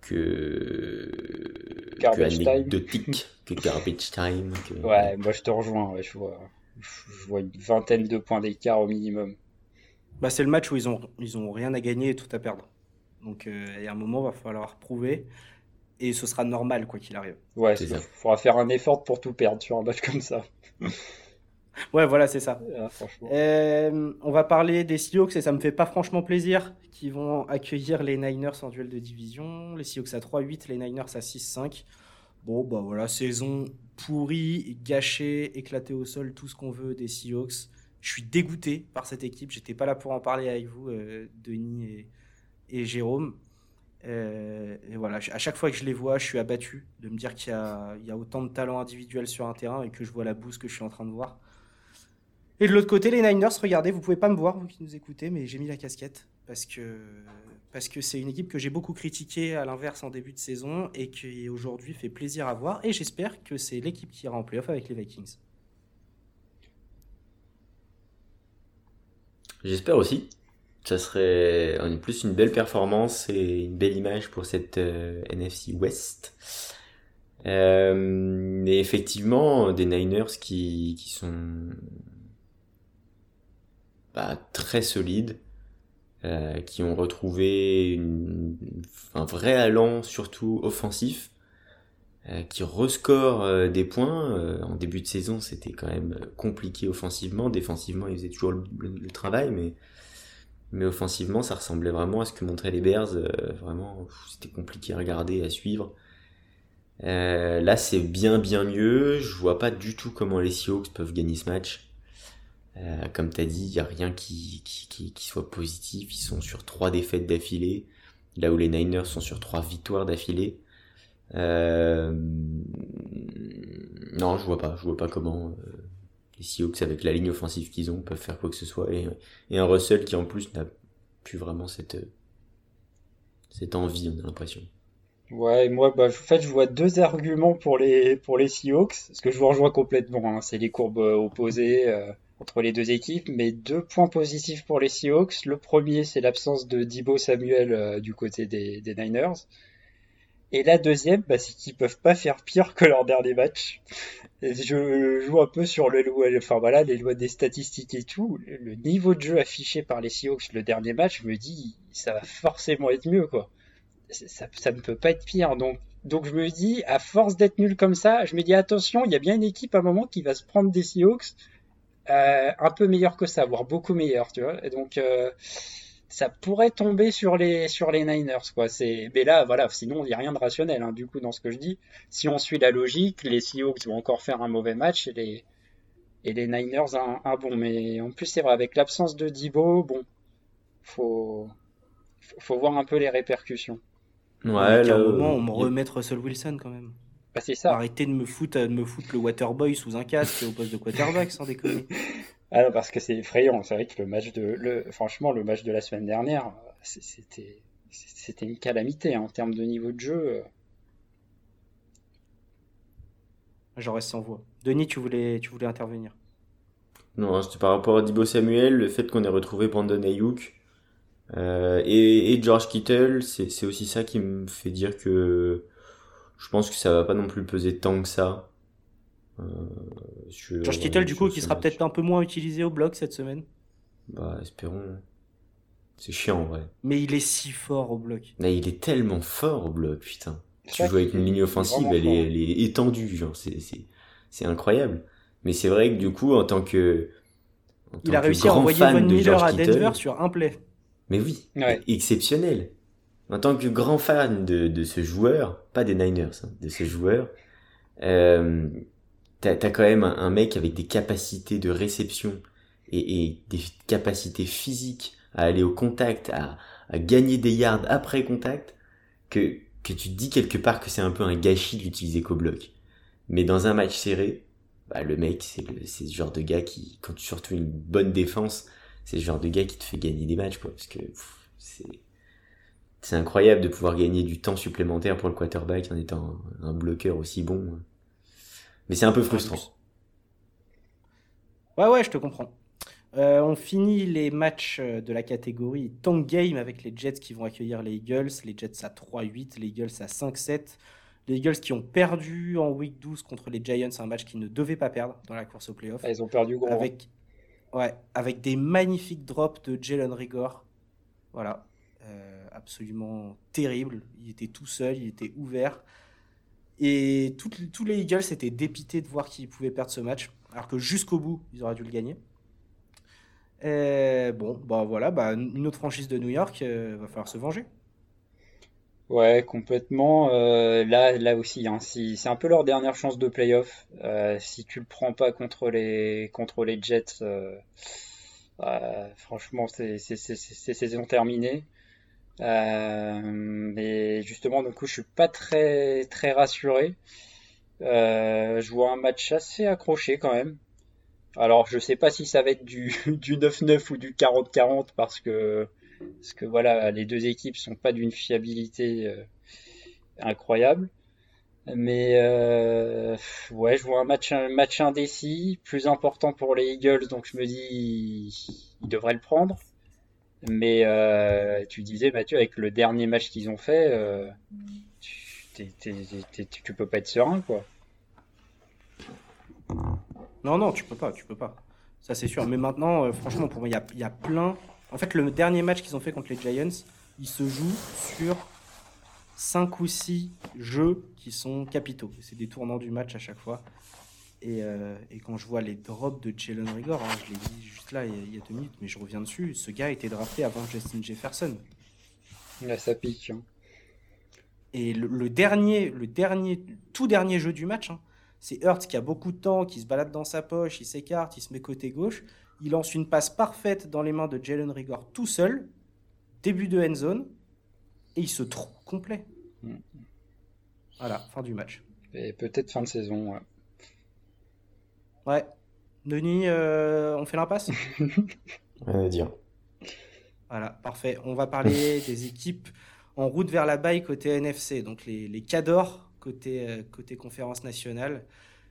que garbage que anecdotique, que garbage time. Ouais, moi je te rejoins. Ouais, je vois je vois une vingtaine de points d'écart au minimum. Bah, c'est le match où ils ont, ils ont rien à gagner et tout à perdre. Donc, euh, il y a un moment, il va falloir prouver. Et ce sera normal, quoi qu'il arrive. Ouais, il faudra faire un effort pour tout perdre sur un match comme ça. ouais, voilà, c'est ça. Euh, on va parler des Seahawks et ça me fait pas franchement plaisir qu'ils vont accueillir les Niners en duel de division. Les Seahawks à 3-8, les Niners à 6-5. Bon, bah voilà, saison pourri, gâché, éclaté au sol, tout ce qu'on veut des Seahawks. Je suis dégoûté par cette équipe. J'étais pas là pour en parler avec vous, euh, Denis et, Jérôme. Euh, et voilà, à chaque fois que je les vois, je suis abattu de me dire qu'il y, y, a autant de talent individuel sur un terrain et que je vois la bouse que je suis en train de voir. Et de l'autre côté, les Niners, regardez, vous pouvez pas me voir, vous qui nous écoutez, mais j'ai mis la casquette parce que parce que c'est une équipe que j'ai beaucoup critiquée à l'inverse en début de saison et qui aujourd'hui fait plaisir à voir. Et j'espère que c'est l'équipe qui ira en playoff avec les Vikings. J'espère aussi. Ça serait en plus une belle performance et une belle image pour cette euh, NFC West. Euh, mais effectivement, des Niners qui, qui sont très solides, euh, qui ont retrouvé un vrai allant, surtout offensif, euh, qui rescore euh, des points. en début de saison, c'était quand même compliqué offensivement. Défensivement, ils faisaient toujours le, travail, mais, mais offensivement, ça ressemblait vraiment à ce que montraient les Bears. vraiment, c'était compliqué à regarder, à suivre. là, c'est bien, bien mieux. Je vois pas du tout comment les Seahawks peuvent gagner ce match. Euh, comme tu as dit, il n'y a rien qui, qui, soit positif. Ils sont sur trois défaites d'affilée, là où les Niners sont sur trois victoires d'affilée. Euh... Non, je vois pas. Je vois pas comment euh, les Seahawks, avec la ligne offensive qu'ils ont, peuvent faire quoi que ce soit. Et, un Russell qui, en plus, n'a plus vraiment cette, cette envie, on a l'impression. Ouais, moi, bah, en fait, je vois deux arguments pour les, pour les Seahawks, parce que je vous rejoins complètement. Hein. C'est les courbes opposées entre les deux équipes, mais deux points positifs pour les Seahawks. Le premier, c'est l'absence de Dibo Samuel euh, du côté des, Niners. Et la deuxième, bah, c'est qu'ils peuvent pas faire pire que leur dernier match. je joue un peu sur le, enfin voilà, les lois des statistiques et tout. Le niveau de jeu affiché par les Seahawks le dernier match, je me dis, ça va forcément être mieux, quoi. Ça, ça ne peut pas être pire. Donc, donc je me dis, à force d'être nul comme ça, je me dis attention, il y a bien une équipe à un moment qui va se prendre des Seahawks euh, un peu meilleur que ça, voire beaucoup meilleur, tu vois. Et donc euh, ça pourrait tomber sur les sur les Niners, quoi. C'est mais là, voilà, sinon il n'y a rien de rationnel, hein, du coup, dans ce que je dis. Si on suit la logique, les Seahawks vont encore faire un mauvais match et les et les Niners un, bon. Mais en plus, c'est vrai, avec l'absence de Dibo, bon, faut faut voir un peu les répercussions. Ouais, à un moment, on me remettre Russell Wilson quand même. Bah, c'est ça. Arrêtez de me foutre, de me foutre le Waterboy sous un casque au poste de quarterback, sans déconner. Ah non, parce que c'est effrayant. C'est vrai que le match de, le, franchement, le match de la semaine dernière, c'était, c'était une calamité hein, en termes de niveau de jeu. J'en reste sans voix. Denis, tu voulais, tu voulais intervenir. Non, c'était par rapport à Dibo Samuel, le fait qu'on ait retrouvé Brandon Ayuk euh, et, et, George Kittle, c'est aussi ça qui me fait dire que je pense que ça va pas non plus peser tant que ça. Euh, George Kittle, du coup, qui sera peut-être un peu moins utilisé au bloc cette semaine. Bah, espérons. C'est chiant, en vrai. Mais il est si fort au bloc. Mais il est tellement fort au bloc, putain. Tu joues avec une ligne offensive, elle est, elle est, étendue, genre, c'est incroyable. Mais c'est vrai que du coup, en tant que. En il a réussi à envoyer Von Miller à Denver sur un play. Mais oui, exceptionnel. En tant que grand fan de, ce joueur, pas des Niners, hein, de ce joueur, euh, t'as as quand même un, mec avec des capacités de réception et, des capacités physiques à aller au contact, à, gagner des yards après contact, que, que tu te dis quelque part que c'est un peu un gâchis de l'utiliser qu'au. Mais dans un match serré, bah, le mec, c'est ce genre de gars qui, quand tu surtout une bonne défense, c'est ce genre de gars qui te fait gagner des matchs. Parce que c'est c'est incroyable de pouvoir gagner du temps supplémentaire pour le quarterback en étant un, bloqueur aussi bon. Mais c'est un peu frustrant. Ouais, ouais, je te comprends. Euh, on finit les matchs euh, de la catégorie Tank Game avec les Jets qui vont accueillir les Eagles. Les Jets à 3-8, les Eagles à 5-7. Les Eagles qui ont perdu en week 12 contre les Giants, un match qu'ils ne devaient pas perdre dans la course au playoff. Ah, ils ont perdu gros. Hein. Avec, ouais, avec des magnifiques drops de Jalen Rigor. Voilà. Euh, absolument terrible. Il était tout seul, il était ouvert. Et tous les Eagles étaient dépités de voir qu'ils pouvaient perdre ce match, alors que jusqu'au bout, ils auraient dû le gagner. Et bon, bah voilà, bah, une autre franchise de New York, euh, va falloir se venger. Ouais, complètement. Euh, là, là aussi, hein, c'est un peu leur dernière chance de playoff. si tu le prends pas contre les, contre les Jets, franchement, c'est saison terminée. Euh, mais justement, du coup, je suis pas très très rassuré. Euh, je vois un match assez accroché quand même. Alors, je sais pas si ça va être du, du 9-9 ou du 40-40 parce que parce que voilà, les deux équipes sont pas d'une fiabilité euh, incroyable. Mais euh, ouais, je vois un match, un match indécis, plus important pour les Eagles, donc je me dis ils devraient le prendre. Mais euh, tu disais, Mathieu, avec le dernier match qu'ils ont fait, euh, tu, peux pas être serein, quoi. Non, non, tu peux pas, tu peux pas. Ça, c'est sûr. Mais maintenant, euh, franchement, pour moi, il y a, y a, plein. En fait, le dernier match qu'ils ont fait contre les Giants, il se joue sur 5 ou 6 jeux qui sont capitaux. C'est des tournants du match à chaque fois. Euh, et, quand je vois les drops de Jalen Rigor, hein, je l'ai dit juste là il y, a, deux minutes, mais je reviens dessus, ce gars a été drafté avant Justin Jefferson. Là, ça pique. Hein. Et le, dernier, le dernier, tout dernier jeu du match, hein, c'est Hurts qui a beaucoup de temps, qui se balade dans sa poche, il s'écarte, il se met côté gauche, il lance une passe parfaite dans les mains de Jalen Rigor tout seul, début de end zone, et il se trouve complet. Mm. Voilà, fin du match. Et peut-être fin de saison. Ouais. Ouais. Denis, euh, on fait l'impasse euh, Dire. Voilà, parfait. On va parler des équipes en route vers la baille côté NFC, donc les, les Cadors côté, euh, côté conférence nationale,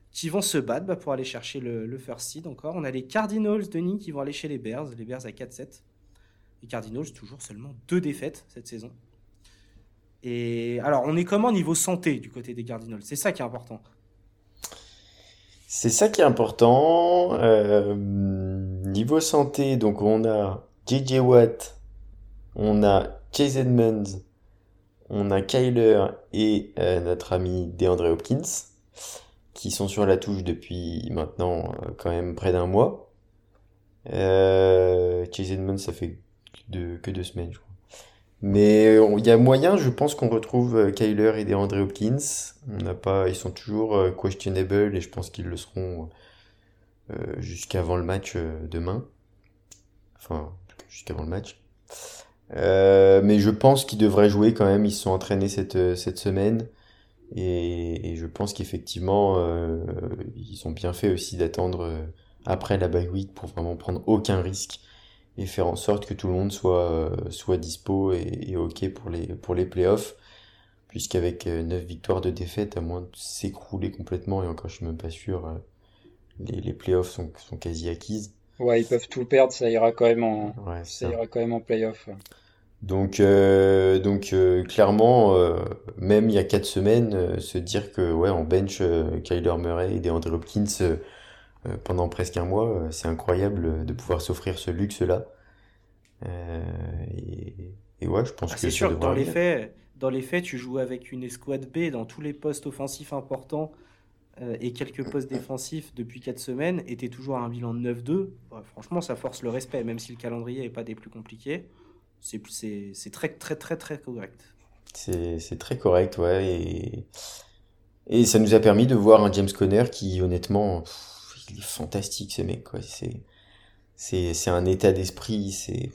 qui vont se battre bah, pour aller chercher le, le, first seed encore. On a les Cardinals, Denis, qui vont aller chez les Bears, les Bears à 4-7. Les Cardinals, toujours seulement deux défaites cette saison. Et alors, on est comment niveau santé du côté des Cardinals? C'est ça qui est important. C'est ça qui est important. Euh, niveau santé, donc on a JJ Watt, on a Chase Edmonds, on a Kyler et euh, notre ami DeAndre Hopkins, qui sont sur la touche depuis maintenant euh, quand même près d'un mois. Chase Edmonds, ça fait que deux semaines, je crois. Mais il y a moyen, je pense qu'on retrouve euh, Kyler et DeAndre Hopkins. On n'a pas, ils sont toujours euh, questionable et je pense qu'ils le seront euh, jusqu'avant le match demain. Enfin, jusqu'avant le match. mais je pense qu'ils devraient jouer quand même. Ils se sont entraînés cette, cette semaine. Et, je pense qu'effectivement, ils ont bien fait aussi d'attendre après la bye week pour vraiment prendre aucun risque et faire en sorte que tout le monde soit, euh, soit dispo et, ok pour les, pour les playoffs. Puisqu'avec 9 euh, victoires de défaite, à moins de s'écrouler complètement, et encore je suis même pas sûr, euh, les, les playoffs sont, sont quasi acquises. Ouais, ils peuvent tout perdre, ça ira quand même en, ça, ira quand même en playoff. Donc, euh, donc clairement, euh, même il y a 4 semaines, se dire que ouais, on bench Kyler Murray et DeAndre Hopkins pendant presque un mois. Euh, c'est incroyable de pouvoir s'offrir ce luxe-là. Euh, et, ouais, je pense ah, que c'est sûr. Dans les faits, dans les faits, tu joues avec une escouade B dans tous les postes offensifs importants et quelques postes défensifs depuis 4 semaines, et tu toujours à un bilan de 9-2, franchement, ça force le respect, même si le calendrier n'est pas des plus compliqués. c'est très, très, très, très correct. C'est très correct, ouais. Et, et ça nous a permis de voir un James Conner qui, honnêtement, il est fantastique, ce mec, quoi. C'est un état d'esprit, c'est.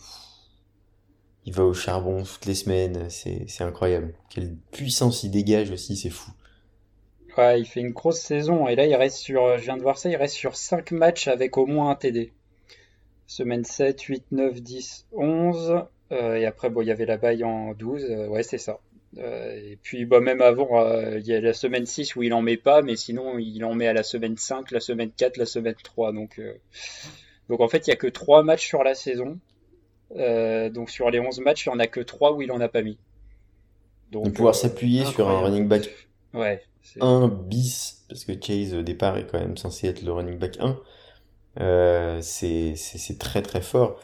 Il va au charbon toutes les semaines, c'est incroyable. Quelle puissance il dégage aussi, c'est fou. Ouais, il fait une grosse saison et là il reste sur, je viens de voir ça, il reste sur 5 matchs avec au moins un TD. Semaine 7, 8, 9, 10, 11. et après, bon, il y avait la baille en 12. Euh, ouais, c'est ça. Euh, et puis, bah, même avant, euh, il y a la semaine 6 où il en met pas, mais sinon, il en met à la semaine 5, la semaine 4, la semaine 3. Donc, donc en fait, il y a que 3 matchs sur la saison. donc, sur les 11 matchs, il n'y en a que 3 où il en a pas mis. Donc, de pouvoir s'appuyer sur un running back ouais, 1 bis, parce que Chase au départ est quand même censé être le running back 1. Euh, c'est très très fort.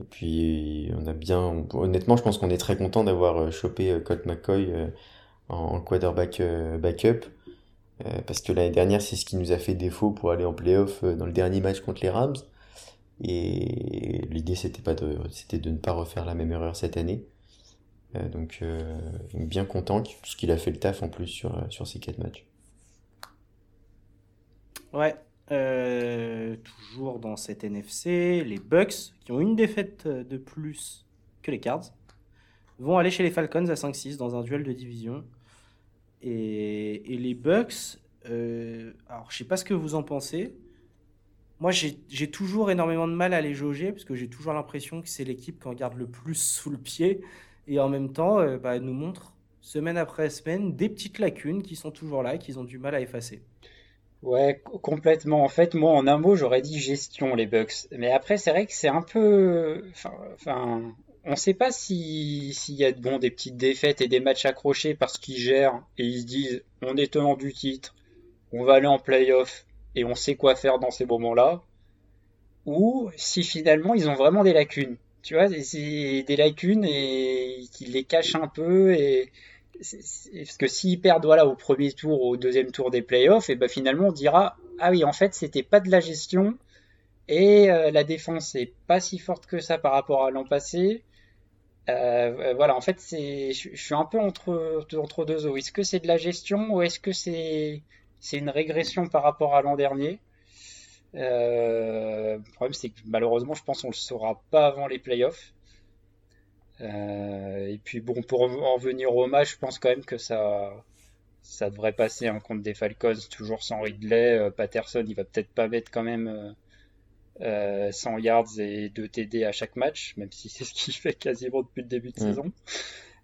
Et puis on a bien, honnêtement, je pense qu'on est très content d'avoir euh, chopé euh, Colt McCoy en, quarterback backup. parce que l'année dernière, c'est ce qui nous a fait défaut pour aller en playoff dans le dernier match contre les Rams. Et l'idée, c'était pas de, c'était de ne pas refaire la même erreur cette année. donc, bien content parce qu'il a fait le taf en plus sur, sur ces quatre matchs. Ouais, euh, toujours dans cette NFC, les Bucks, qui ont une défaite de plus que les Cards, vont aller chez les Falcons à 5-6 dans un duel de division. Et, les Bucks, euh, alors je sais pas ce que vous en pensez. Moi, j'ai toujours énormément de mal à les jauger parce que j'ai toujours l'impression que c'est l'équipe qui en garde le plus sous le pied et en même temps, euh, bah, nous montre semaine après semaine des petites lacunes qui sont toujours là qu'ils ont du mal à effacer. Ouais, complètement. En fait, moi, en un mot, j'aurais dit gestion, les Bucks. Mais après, c'est vrai que c'est un peu... Enfin, on sait pas si s'il y a bon, des petites défaites et des matchs accrochés parce qu'ils gèrent et ils se disent on est tenant du titre, on va aller en playoff et on sait quoi faire dans ces moments-là. Ou si finalement ils ont vraiment des lacunes. Tu vois, c'est des lacunes et qu'ils les cachent un peu et parce que s'ils perdent voilà, au premier tour, au deuxième tour des playoffs, et ben finalement on dira ah oui en fait c'était pas de la gestion et euh, la défense est pas si forte que ça par rapport à l'an passé. Euh, voilà en fait je, suis un peu entre entre deux eaux. Est-ce que c'est de la gestion ou est-ce que c'est une régression par rapport à l'an dernier? Euh, Le problème c'est que malheureusement je pense qu'on le saura pas avant les playoffs. Euh, et puis bon, pour en venir au match, je pense quand même que ça, ça devrait passer un contre des Falcons, toujours sans Ridley. Euh, Patterson, il va peut-être pas mettre quand même 100 euh, yards et 2 TD à chaque match, même si c'est ce qu'il fait quasiment depuis le début de mm. saison.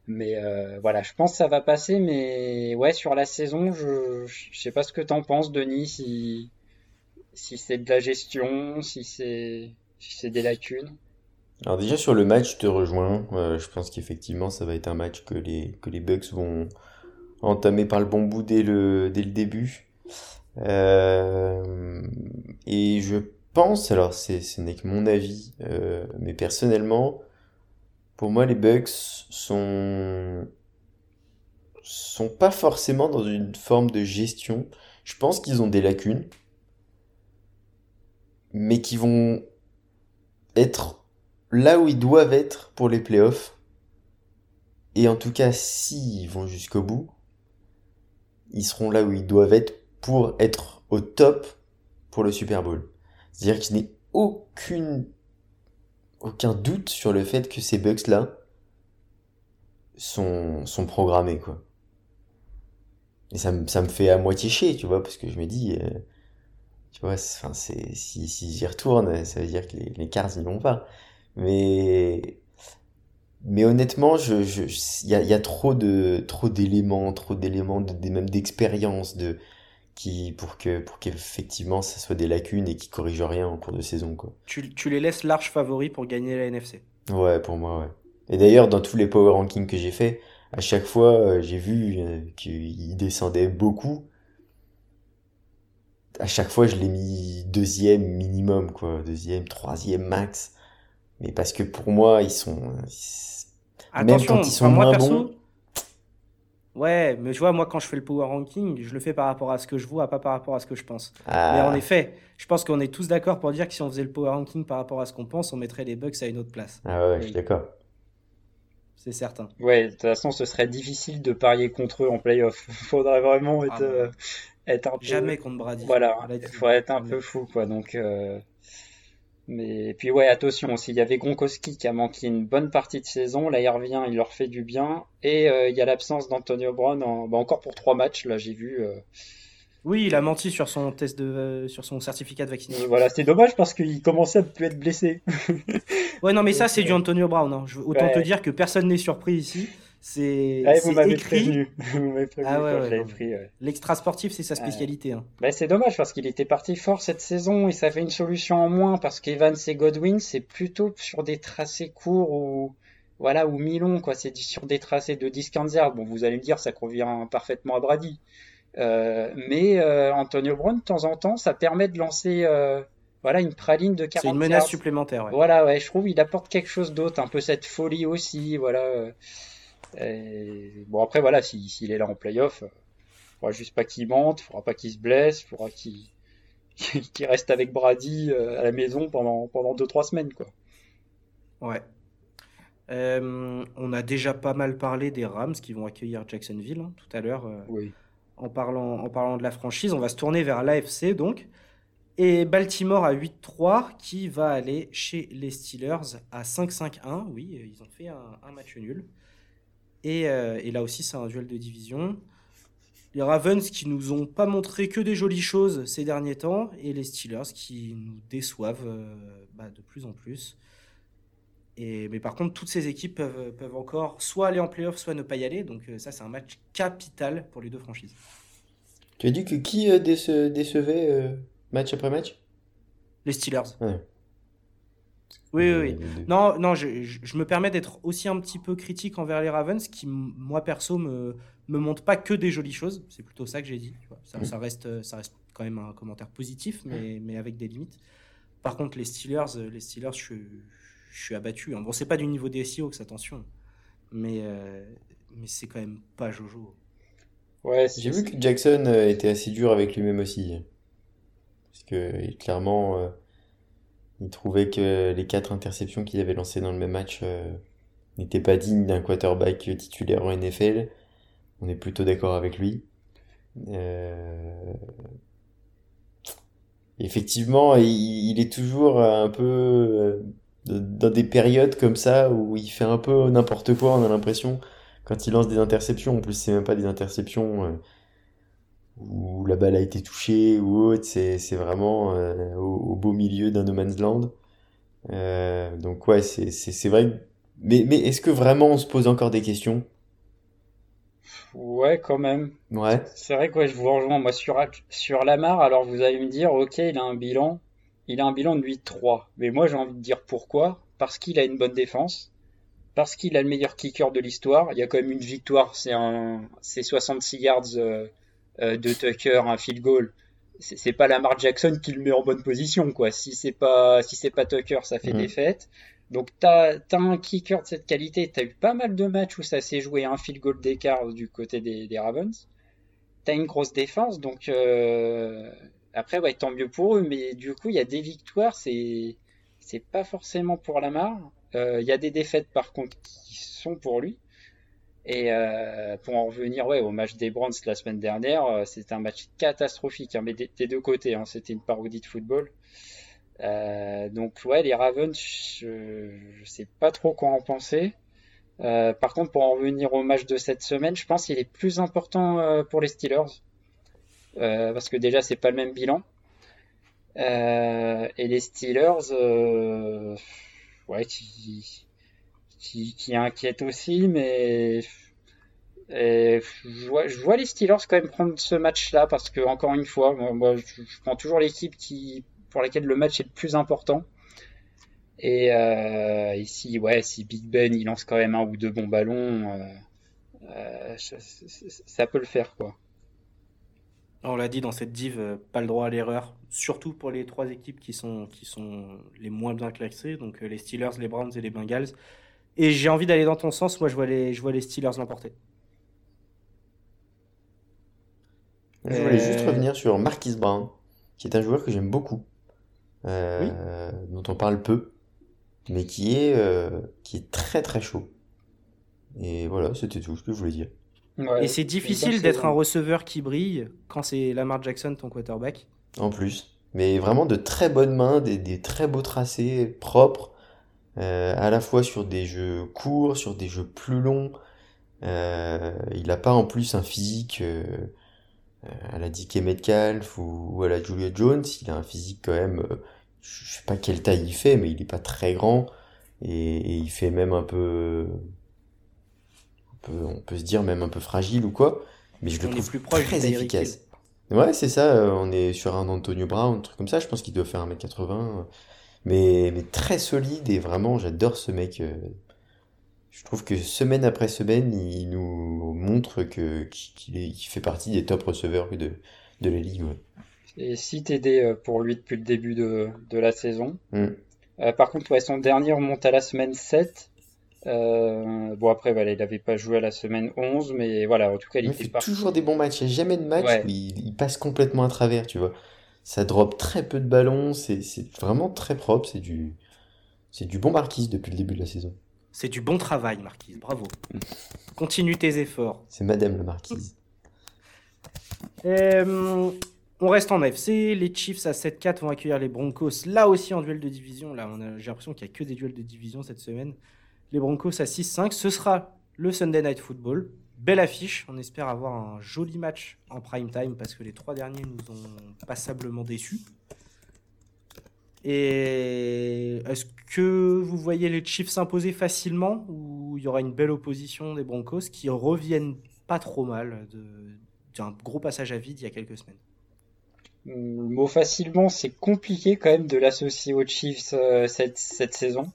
Mais voilà, je pense que ça va passer. Mais ouais, sur la saison, je, je sais pas ce que t'en penses, Denis, si, si c'est de la gestion, si c'est si c'est des lacunes. Alors déjà sur le match, je te rejoins. Euh, je pense qu'effectivement, ça va être un match que les, que les Bucks vont entamer par le bon bout dès le, dès le début. Euh, et je pense, alors ce n'est que mon avis, euh, mais personnellement, pour moi, les Bucks sont sont pas forcément dans une forme de gestion. Je pense qu'ils ont des lacunes, mais qui vont être là où ils doivent être pour les playoffs. Et en tout cas, s'ils vont jusqu'au bout, ils seront là où ils doivent être pour être au top pour le Super Bowl. C'est-à-dire qu'il a aucune, aucun doute sur le fait que ces Bucks-là sont, sont programmés, quoi. Et ça, ça me fait à moitié chier, tu vois, parce que je me dis, euh, tu vois, enfin, si, si j'y retourne, ça veut dire que les, les Cars n'y vont pas. Mais, mais honnêtement, je, je, il y a, y a trop de, trop d'éléments, trop d'éléments, de, même d'expérience, de, qui, pour que, pour qu'effectivement, ça soit des lacunes et qui corrigent rien en cours de saison, quoi. Tu, tu les laisses large favoris pour gagner la NFC. Ouais, pour moi, ouais. Et d'ailleurs, dans tous les power rankings que j'ai fait, à chaque fois, euh, j'ai vu euh, qu'ils descendaient beaucoup. À chaque fois, je l'ai mis deuxième minimum, quoi. Deuxième, troisième max. Mais parce que pour moi, ils sont. Même quand ils sont moins bons. Ouais, mais je vois, moi, quand je fais le power ranking, je le fais par rapport à ce que je vois, pas par rapport à ce que je pense. Ah. Mais en effet, je pense qu'on est tous d'accord pour dire que si on faisait le power ranking par rapport à ce qu'on pense, on mettrait les Bucks à une autre place. Ah ouais, je suis d'accord. c'est certain. Ouais, de toute façon, ce serait difficile de parier contre eux en playoff. Faudrait vraiment être, Ah euh, être un peu. Jamais contre Brady. Voilà, il faudrait être un peu fou, quoi. Donc, euh, mais puis ouais, attention aussi. Il y avait Gronkowski qui a manqué une bonne partie de saison. Là, il revient, il leur fait du bien. Et euh, il y a l'absence d'Antonio Brown en- bah, encore pour trois matchs. Là, j'ai vu. euh, Oui, il a menti sur son test de, euh, sur son certificat de vaccination. Voilà, c'est dommage parce qu'il commençait à plus être blessé. Ouais, non, mais ça, c'est du Antonio Brown. hein. Je- autant Ouais. te dire que personne n'est surpris ici. C'est vous m'avez prévenu. Vous m'avez prévenu Ah ouais, quand ouais, je l'avais non. pris. ouais. L'extra sportif, c'est sa spécialité. hein. Bah, c'est dommage parce qu'il était parti fort cette saison et ça fait une solution en moins parce qu'Evans et Godwin, c'est plutôt sur des tracés courts ou voilà ou mi-longs quoi. C'est sur des tracés de 10-15 yards. Bon, vous allez me dire, ça convient parfaitement à Brady. Euh, mais euh, Antonio Brown, de temps en temps, ça permet de lancer euh, voilà une praline de 40 C'est une menace yards. supplémentaire. ouais. Voilà, ouais, je trouve il apporte quelque chose d'autre, un peu cette folie aussi, voilà. Euh, et bon après voilà, si- s'il est là en playoff, euh, faudra juste pas qu'il mente, faudra pas qu'il se blesse, faudra qu'il qu'il reste avec Brady euh, à la maison pendant pendant deux trois semaines quoi. Ouais. Euh, on a déjà pas mal parlé des Rams qui vont accueillir Jacksonville hein, tout à l'heure. euh, Oui. en parlant, en parlant de la franchise, on va se tourner vers l'AFC donc. Et Baltimore à 8-3 qui va aller chez les Steelers à 5-5-1. Oui, ils ont fait un, un match nul. Et, euh, et là aussi, c'est un duel de division. Les Ravens qui nous ont pas montré que des jolies choses ces derniers temps. Et les Steelers qui nous déçoivent euh, bah, de plus en plus. Et, mais par contre, toutes ces équipes peuvent, peuvent encore soit aller en playoff, soit ne pas y aller. Donc euh, ça, c'est un match capital pour les deux franchises. Tu as dit que qui déce- décevait euh, match après match? Les Steelers. Ouais. Oui, oui, Euh, oui. deux. Non, non, je, je- je me permets d'être aussi un petit peu critique envers les Ravens, qui, moi, perso, me, me montrent pas que des jolies choses. C'est plutôt ça que j'ai dit. Ça, ça reste, ça reste quand même un commentaire positif, mais, mais avec des limites. Par contre, les Steelers, euh, les Steelers, je, suis- je suis abattu. hein. Bon, c'est pas du niveau des Seahawks, attention. Mais, euh, mais c'est quand même pas Jojo. Ouais, J'ai vu que Jackson euh, était assez dur avec lui-même aussi. Parce que il- clairement, euh, il trouvait que les quatre interceptions qu'il avait lancées dans le même match euh, n'étaient pas dignes d'un quarterback titulaire en NFL. On est plutôt d'accord avec lui. Euh, Effectivement, il, est toujours un peu euh, dans des périodes comme ça où il fait un peu n'importe quoi, on a l'impression, quand il lance des interceptions. En plus, c'est même pas des interceptions euh, où la balle a été touchée ou autre, c'est c'est vraiment euh, au, au beau milieu d'un no man's land. Euh, donc ouais, c'est c'est c'est vrai. Mais mais est-ce que vraiment on se pose encore des questions? ouais quand même. Ouais. C'est vrai que ouais, je vous rejoins moi sur sur Lamar. Alors vous allez me dire, ok, il a un bilan, il a un bilan de 8-3. Mais moi j'ai envie de dire pourquoi? Parce qu'il a une bonne défense. parce qu'il a le meilleur kicker de l'histoire. Il y a quand même une victoire, c'est un, c'est 66 yards euh, de Tucker, un field goal. C'est pas Lamar Jackson qui le met en bonne position, quoi. Si c'est pas, si c'est pas Tucker, ça fait Mhm. défaite. Donc t'as, t'as un kicker de cette qualité. T'as eu pas mal de matchs où ça s'est joué un field goal d'écart du côté des, des Ravens. T'as une grosse défense, donc euh, après ouais, tant mieux pour eux. Mais du coup, il y a des victoires, c'est, c'est pas forcément pour Lamar. Euh, Il y a des défaites par contre qui sont pour lui. Et euh, pour en revenir ouais, au match des Browns la semaine dernière, euh, c'était un match catastrophique, hein, mais des, deux côtés, hein, c'était une parodie de football. Euh, donc ouais, les Ravens, je, je sais pas trop quoi en penser. Par contre, pour en revenir au match de cette semaine, je pense qu'il est plus important pour les Steelers, parce que déjà c'est pas le même bilan. Et les Steelers, ouais, qui, qui, qui inquiète aussi, mais et je vois, les Steelers quand même prendre ce match-là parce que encore une fois, moi, je, prends toujours l'équipe qui pour laquelle le match est le plus important. Et euh, ici, ouais, si Big Ben il lance quand même un ou deux bons ballons, euh, euh, ça, peut le faire quoi. On l'a dit dans cette div, euh, pas le droit à l'erreur, surtout pour les trois équipes qui sont, qui sont les moins bien classées, donc les Steelers, les Browns et les Bengals. Et j'ai envie d'aller dans ton sens, moi je vois les, je vois les Steelers l'emporter. Je voulais juste Euh, revenir sur Marquis Brown, qui est un joueur que j'aime beaucoup, euh, dont on parle peu, mais qui est, euh, qui est très très chaud. Et voilà, c'était tout ce que je voulais dire. et c'est difficile d'être un receveur qui brille quand c'est Lamar Jackson ton quarterback. En plus. Mais vraiment de très bonnes mains, des, très beaux tracés propres, euh, à la fois sur des jeux courts, sur des jeux plus longs. Euh, il n'a pas en plus un physique euh, à la DK Metcalf ou, à la Julia Jones. Il a un physique quand même, je sais pas quelle taille il fait, mais il n'est pas très grand. Et, il fait même un peu, on peut se dire même un peu fragile ou quoi. Mais je le trouve plus proche très efficace. Ouais, c'est ça, on est sur un Antonio Brown, un truc comme ça, je pense qu'il doit faire 1m80, mais, mais très solide et vraiment j'adore ce mec. Euh. Je trouve que semaine après semaine, il nous montre que qu'il fait partie des top receveurs de, de la ligue. Et 6 TD euh, pour lui depuis le début de, la saison. Mm. par contre, ouais, son dernier remonte à la semaine 7. Euh, bon, après, voilà, il n'avait pas joué à la semaine 11, mais voilà, en tout cas, il, il fait toujours des bons matchs. Il n'y a jamais de match où il, passe complètement à travers, tu vois. Ça drop très peu de ballons, c'est vraiment très propre. C'est du, du bon Marquise depuis le début de la saison. C'est du bon travail, Marquise, bravo. Continue tes efforts. C'est Madame le Marquise. Euh, on reste en FC. Les Chiefs à 7-4 vont accueillir les Broncos, là aussi en duel de division. Là, j'ai l'impression qu'il n'y a que des duels de division cette semaine les Broncos à 6-5. Ce sera le Sunday Night Football. Belle affiche. On espère avoir un joli match en prime time parce que les trois derniers nous ont passablement déçus. Et est-ce que vous voyez les Chiefs s'imposer facilement ou il y aura une belle opposition des Broncos qui reviennent pas trop mal d'un gros passage à vide il y a quelques semaines? Le mot facilement, c'est compliqué quand même de l'associer aux Chiefs euh, cette, cette saison.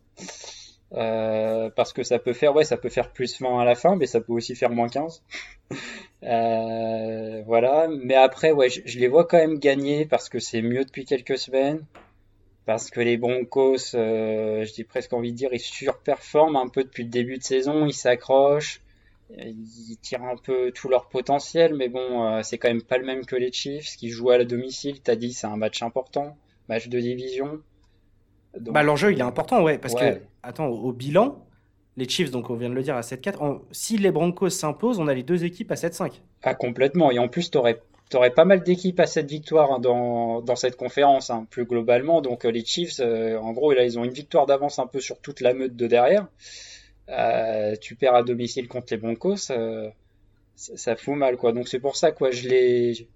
Euh, parce que ça peut faire, ouais, ça peut faire plus 20 à la fin, mais ça peut aussi faire moins 15. euh, voilà. Mais après, ouais, je, les vois quand même gagner parce que c'est mieux depuis quelques semaines. Parce que les Broncos, euh, j'ai presque envie de dire, ils surperforment un peu depuis le début de saison, ils s'accrochent, ils tirent un peu tout leur potentiel, mais bon, c'est quand même pas le même que les Chiefs qui jouent à la domicile. T'as dit, c'est un match important, match de division. Bah, l'enjeu, il est important, ouais, parce que, attends, au, bilan, les Chiefs, donc on vient de le dire, à 7-4, si les Broncos s'imposent, on a les deux équipes à 7-5. Ah, complètement. Et en plus, tu aurais, pas mal d'équipes à cette victoire hein, dans, dans, cette conférence, hein, plus globalement. Donc, euh, les Chiefs, euh, en gros, là, ils ont une victoire d'avance un peu sur toute la meute de derrière. Euh, tu perds à domicile contre les Broncos, ça, ça, fout mal, quoi. Donc, c'est pour ça, quoi, je les,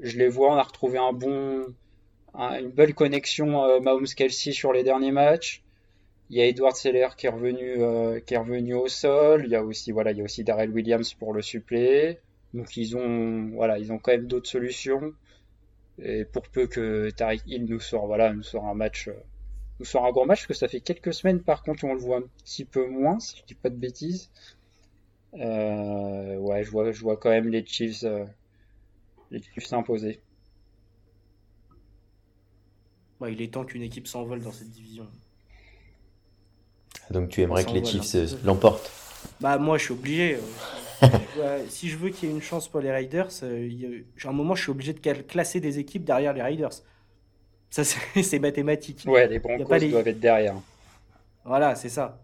je les vois, on a retrouvé un bon une belle connexion euh, Mahomes-Kelsey sur les derniers matchs. Il y a Edward Seller qui est revenu, euh, qui est revenu au sol. Il y a aussi, voilà, il y a aussi Darrell Williams pour le suppléer. Donc ils ont, voilà, ils ont quand même d'autres solutions. Et pour peu que Tariq Hill nous sort, voilà, nous sort un match, euh, nous sort un grand match, parce que ça fait quelques semaines par contre on le voit un petit peu moins, si je dis pas de bêtises. Ouais, je vois, je vois quand même les Chiefs, les Chiefs s'imposer. Bah, il est temps qu'une équipe s'envole dans cette division. Donc tu aimerais que les Chiefs euh, l'emportent Bah moi je suis obligé. Euh, si je veux qu'il y ait une chance pour les Raiders, euh, à un moment je suis obligé de classer des équipes derrière les Raiders. Ça c'est mathématique. Ouais, les Broncos doivent être derrière. Voilà, c'est ça.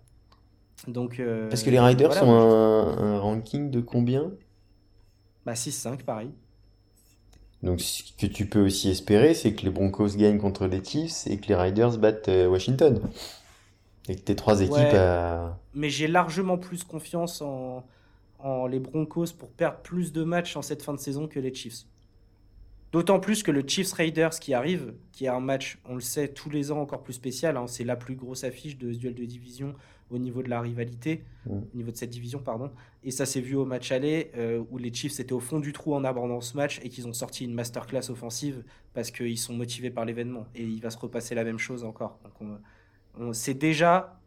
Donc, Parce que les Raiders ont un, un, ranking de combien? Bah 6-5 pareil. Donc ce que tu peux aussi espérer, c'est que les Broncos gagnent contre les Chiefs et que les Riders battent euh, Washington. Et que tes trois équipes... à... Mais j'ai largement plus confiance en, en, les Broncos pour perdre plus de matchs en cette fin de saison que les Chiefs. D'autant plus que le Chiefs Raiders qui arrive, qui est un match, on le sait, tous les ans encore plus spécial, hein, c'est la plus grosse affiche de ce duel de division au niveau de la rivalité, mm. au niveau de cette division, pardon. Et ça s'est vu au match aller, euh, où les Chiefs étaient au fond du trou en abordant ce match et qu'ils ont sorti une masterclass offensive parce qu'ils sont motivés par l'événement. Et il va se repasser la même chose encore. Donc on, c'est déjà,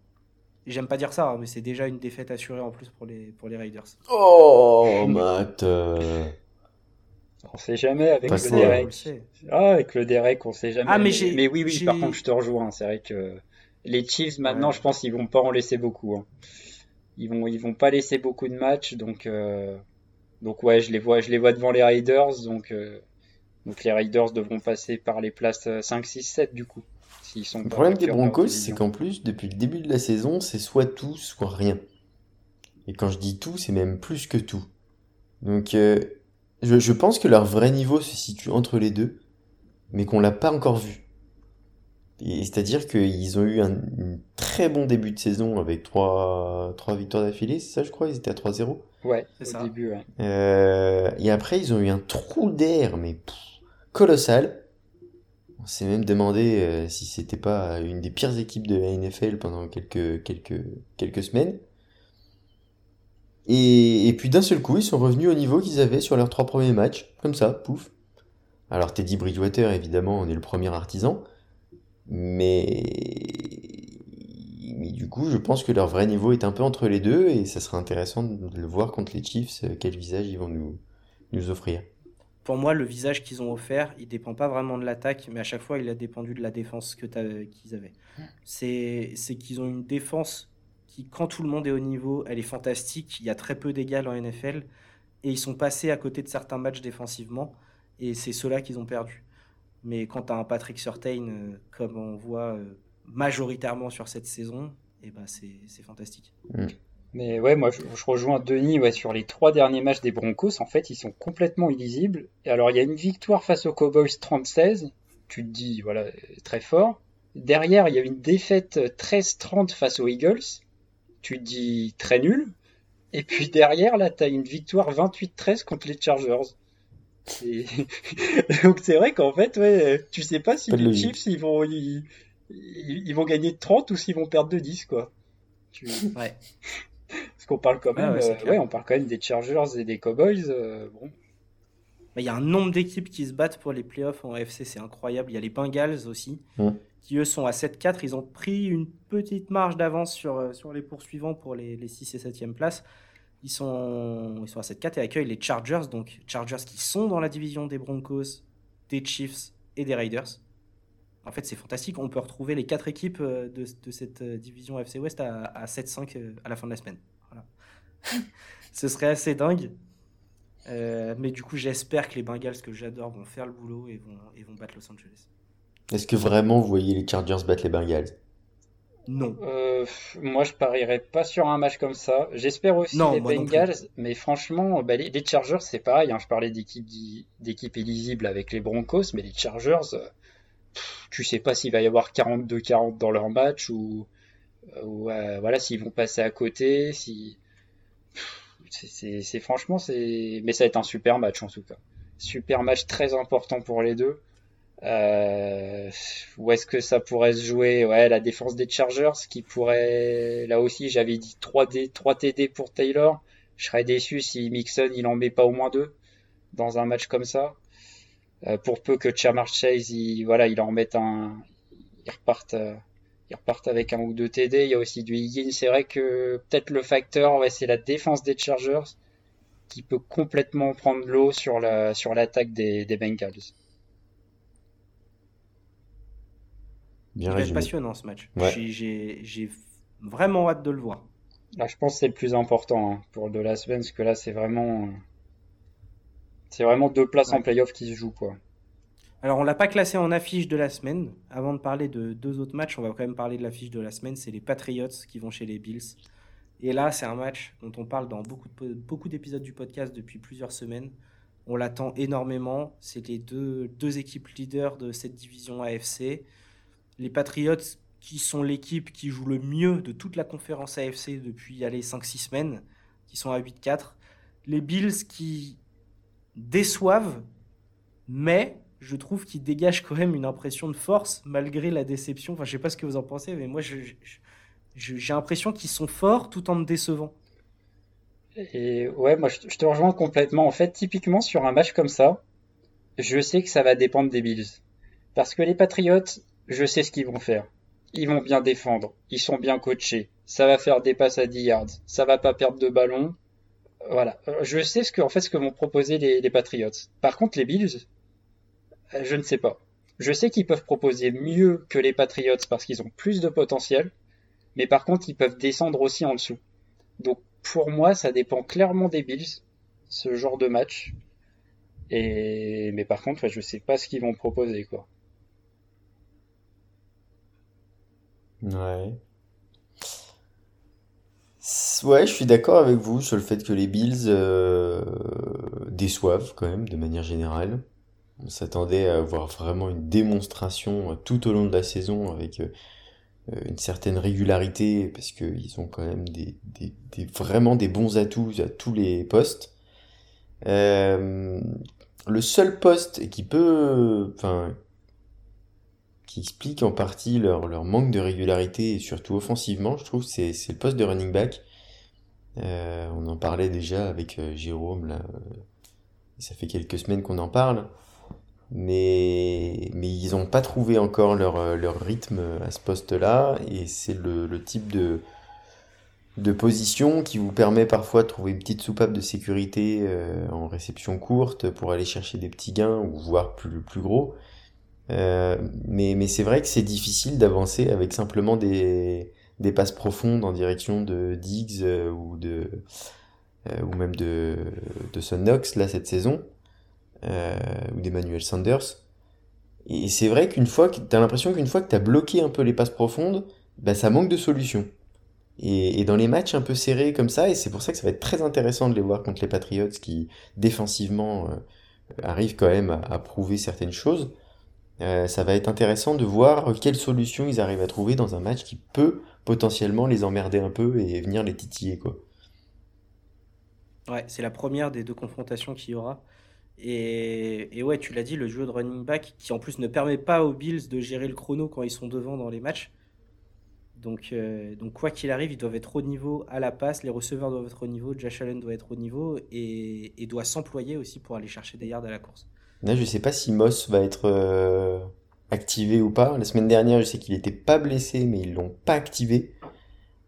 j'aime pas dire ça, hein, mais c'est déjà une défaite assurée en plus pour les, pour les Raiders. Oh, Matt euh. On sait jamais avec le Derek. Ah, avec le Derek, on sait jamais. Ah, mais, mais oui, oui, par contre, je te rejoins. C'est vrai que les Chiefs, maintenant, je pense qu'ils vont pas en laisser beaucoup. Hein. Ils vont, ils vont pas laisser beaucoup de matchs, donc, euh, donc ouais, je les vois, je les vois devant les Raiders, donc, euh, donc les Raiders devront passer par les places 5, 6, 7 du coup. Sont le problème des Broncos, c'est qu'en plus, depuis le début de la saison, c'est soit tout, soit rien. Et quand je dis tout, c'est même plus que tout. Donc, euh, je, je pense que leur vrai niveau se situe entre les deux, mais qu'on l'a pas encore vu. C'est-à-dire qu'ils ont eu un, un très bon début de saison avec trois, trois victoires d'affilée, c'est ça je crois, ils étaient à 3-0. Ouais, C'est au ça. début, ouais. Euh, et après, ils ont eu un trou d'air, mais pff, colossal. On s'est même demandé euh, si c'était pas une des pires équipes de la NFL pendant quelques, quelques, quelques semaines. Et, et puis d'un seul coup, ils sont revenus au niveau qu'ils avaient sur leurs trois premiers matchs, comme ça, pouf. Alors Teddy Bridgewater, évidemment, on est le premier artisan, mais... mais du coup, je pense que leur vrai niveau est un peu entre les deux, et ça serait intéressant de le voir contre les Chiefs, euh, quel visage ils vont nous, nous offrir. Pour moi, le visage qu'ils ont offert, il dépend pas vraiment de l'attaque, mais à chaque fois, il a dépendu de la défense que t'as- qu'ils avaient. C'est c'est qu'ils ont une défense qui, quand tout le monde est au niveau, elle est fantastique. Il y a très peu d'égal en NFL, et ils sont passés à côté de certains matchs défensivement, et c'est ceux-là qu'ils ont perdu. Mais quand tu as un Patrick Surtain, euh, comme on voit euh, majoritairement sur cette saison, et ben c'est c'est fantastique. Mais ouais, moi je, je rejoins Denis ouais, sur les trois derniers matchs des Broncos. En fait, ils sont complètement illisibles. Et alors, il y a une victoire face aux Cowboys 36. Tu te dis, voilà, très fort. Derrière, il y a une défaite 13-30 face aux Eagles. Tu te dis, très nul. Et puis derrière, là, tu as une victoire 28-13 contre les Chargers. Et- Donc c'est vrai qu'en fait, ouais, tu sais pas si Pas les logique. Chiefs ils vont, ils, vont gagner de 30 ou s'ils vont perdre de 10, quoi. Tu- Ouais. Parce qu'on parle quand Ah même, ouais, euh, ouais, on parle quand même des Chargers et des Cowboys. euh, bon, Il y a un nombre d'équipes qui se battent pour les playoffs en FC, c'est incroyable. Il y a les Bengals aussi, Ouais. qui eux sont à 7-4. Ils ont pris une petite marge d'avance sur, euh, sur les poursuivants pour les, les 6 et 7e places. Ils sont, ils sont à 7-4 et accueillent les Chargers. Donc, Chargers qui sont dans la division des Broncos, des Chiefs et des Raiders. En fait, c'est fantastique. On peut retrouver les quatre équipes euh, de, de cette euh, division FC West à, à 7-5 euh, à la fin de la semaine. Voilà. Ce serait assez dingue. Mais du coup, j'espère que les Bengals, que j'adore, vont faire le boulot et vont, et vont battre Los Angeles. Est-ce que vraiment vous voyez les Chargers battre les Bengals? Non. euh, moi je parierais pas sur un match comme ça. J'espère aussi Non, les non. Bengals, mais franchement, bah, les, les Chargers c'est pareil. hein, je parlais d'équipe illisible avec les Broncos, mais les Chargers, euh, pff, tu sais pas s'il va y avoir 42-40 dans leur match ou, ou euh, voilà s'ils vont passer à côté. Si c'est- franchement c'est, mais ça va être un super match en tout cas. Super match très important pour les deux. Euh, où est-ce que ça pourrait se jouer? Ouais, la défense des Chargers qui pourrait, là aussi, j'avais dit 3D, 3 TD pour Taylor. Je serais déçu si Mixon il en met pas au moins deux dans un match comme ça. Euh, pour peu que Jamar Chase, il, voilà, il en mette un, il reparte, euh, il reparte avec un ou deux TD. Il y a aussi du Higgins. C'est vrai que peut-être le facteur, ouais, c'est la défense des Chargers qui peut complètement prendre l'eau sur la, sur l'attaque des, des Bengals. Bien Il va être passionnant ce match. Ouais. J'ai- vraiment hâte de le voir. Là, je pense que c'est le plus important hein, pour de la semaine, parce que là, c'est vraiment, c'est vraiment deux places en playoff qui se jouent, quoi. Alors, on l'a pas classé en affiche de la semaine. Avant de parler de deux autres matchs, on va quand même parler de l'affiche de la semaine. C'est les Patriots qui vont chez les Bills. Et là, c'est un match dont on parle dans beaucoup de- beaucoup d'épisodes du podcast depuis plusieurs semaines. On l'attend énormément. C'est les deux, deux équipes leaders de cette division AFC. Les Patriots qui sont l'équipe qui joue le mieux de toute la conférence AFC depuis allez, 5-6 semaines, qui sont à 8-4. Les Bills qui déçoivent, mais je trouve qu'ils dégagent quand même une impression de force malgré la déception. Enfin, je sais pas ce que vous en pensez, mais moi, j'ai l'impression qu'ils sont forts tout en me décevant. Et ouais, moi, je te rejoins complètement. En fait, typiquement sur un match comme ça, je sais que ça va dépendre des Bills, parce que les Patriots, je sais ce qu'ils vont faire. Ils vont bien défendre, ils sont bien coachés. Ça va faire des passes à 10 yards, ça va pas perdre de ballon. Voilà, je sais ce que, en fait, ce que vont proposer les, les Patriots. Par contre, les Bills, je ne sais pas. Je sais qu'ils peuvent proposer mieux que les Patriots parce qu'ils ont plus de potentiel, mais par contre, ils peuvent descendre aussi en dessous. Donc, pour moi, ça dépend clairement des Bills, ce genre de match. Et, mais par contre, ouais, je sais pas ce qu'ils vont proposer, quoi. Ouais. ouais, je suis d'accord avec vous sur le fait que les Bills euh, déçoivent quand même de manière générale. On s'attendait à avoir vraiment une démonstration euh, tout au long de la saison avec euh, une certaine régularité parce qu'ils ont quand même vraiment des bons atouts à tous les postes. Le seul poste qui peut, qui explique en partie leur, leur manque de régularité et surtout offensivement, je trouve, c'est le poste de running back. Euh, on en parlait déjà avec euh, Jérôme là. Ça fait quelques semaines qu'on en parle mais, mais ils n'ont pas trouvé encore leur, leur rythme à ce poste-là, et c'est le, type de, de position qui vous permet parfois de trouver une petite soupape de sécurité euh, en réception courte pour aller chercher des petits gains ou voire plus, plus gros. Euh, mais c'est vrai que c'est difficile d'avancer avec simplement des, passes profondes en direction de Diggs euh, ou de euh, ou même de, de Son Knox là cette saison ou d'Emmanuel Sanders. Et c'est vrai qu'une fois que t'as l'impression qu'une fois que t'as bloqué un peu les passes profondes, bah ça manque de solutions. Et, dans les matchs un peu serrés comme ça, et c'est pour ça que ça va être très intéressant de les voir contre les Patriots qui défensivement arrivent quand même à, prouver certaines choses. Euh, ça va être intéressant de voir quelles solutions ils arrivent à trouver dans un match qui peut potentiellement les emmerder un peu et venir les titiller quoi. Ouais, c'est la première des deux confrontations qu'il y aura. Et, ouais, tu l'as dit, le jeu de running back qui en plus ne permet pas aux Bills de gérer le chrono quand ils sont devant dans les matchs. Donc, euh, donc quoi qu'il arrive, ils doivent être au niveau à la passe, les receveurs doivent être au niveau, Josh Allen doit être au niveau et, et doit s'employer aussi pour aller chercher des yards à la course. Là, je sais pas si Moss va être euh, activé ou pas. La semaine dernière, je sais qu'il était pas blessé, mais ils l'ont pas activé.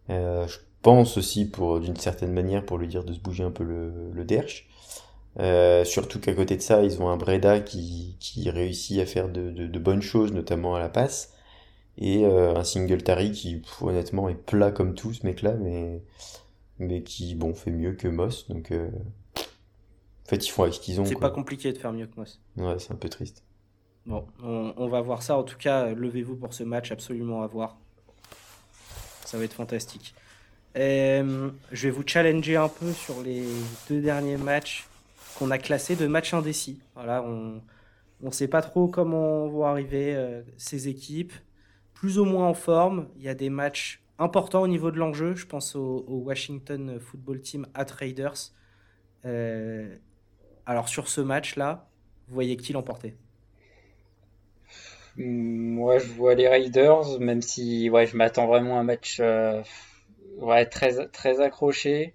Euh, je pense aussi pour d'une certaine manière pour lui dire de se bouger un peu le, le derche. Euh, surtout qu'à côté de ça, ils ont un Breda qui, qui réussit à faire de, de, bonnes choses, notamment à la passe et un Singletary qui honnêtement est plat comme tout ce mec là mais mais qui bon fait mieux que Moss donc. En fait ils font avec ce qu'ils ont c'est pas compliqué de faire mieux que Moss. Ouais c'est un peu triste. Bon on, on, va voir ça. En tout cas levez-vous pour ce match absolument à voir. Ça va être fantastique. Euh, je vais vous challenger un peu sur les deux derniers matchs qu'on a classés de matchs indécis. Voilà on on sait pas trop comment vont arriver euh, ces équipes. Plus ou moins en forme. Il y a des matchs importants au niveau de l'enjeu. Je pense au, au, Washington Football Team at Raiders. Euh, alors sur ce match-là, vous voyez qui l'emporter? Moi, je vois les Raiders, même si je m'attends vraiment à un match euh, très, très accroché.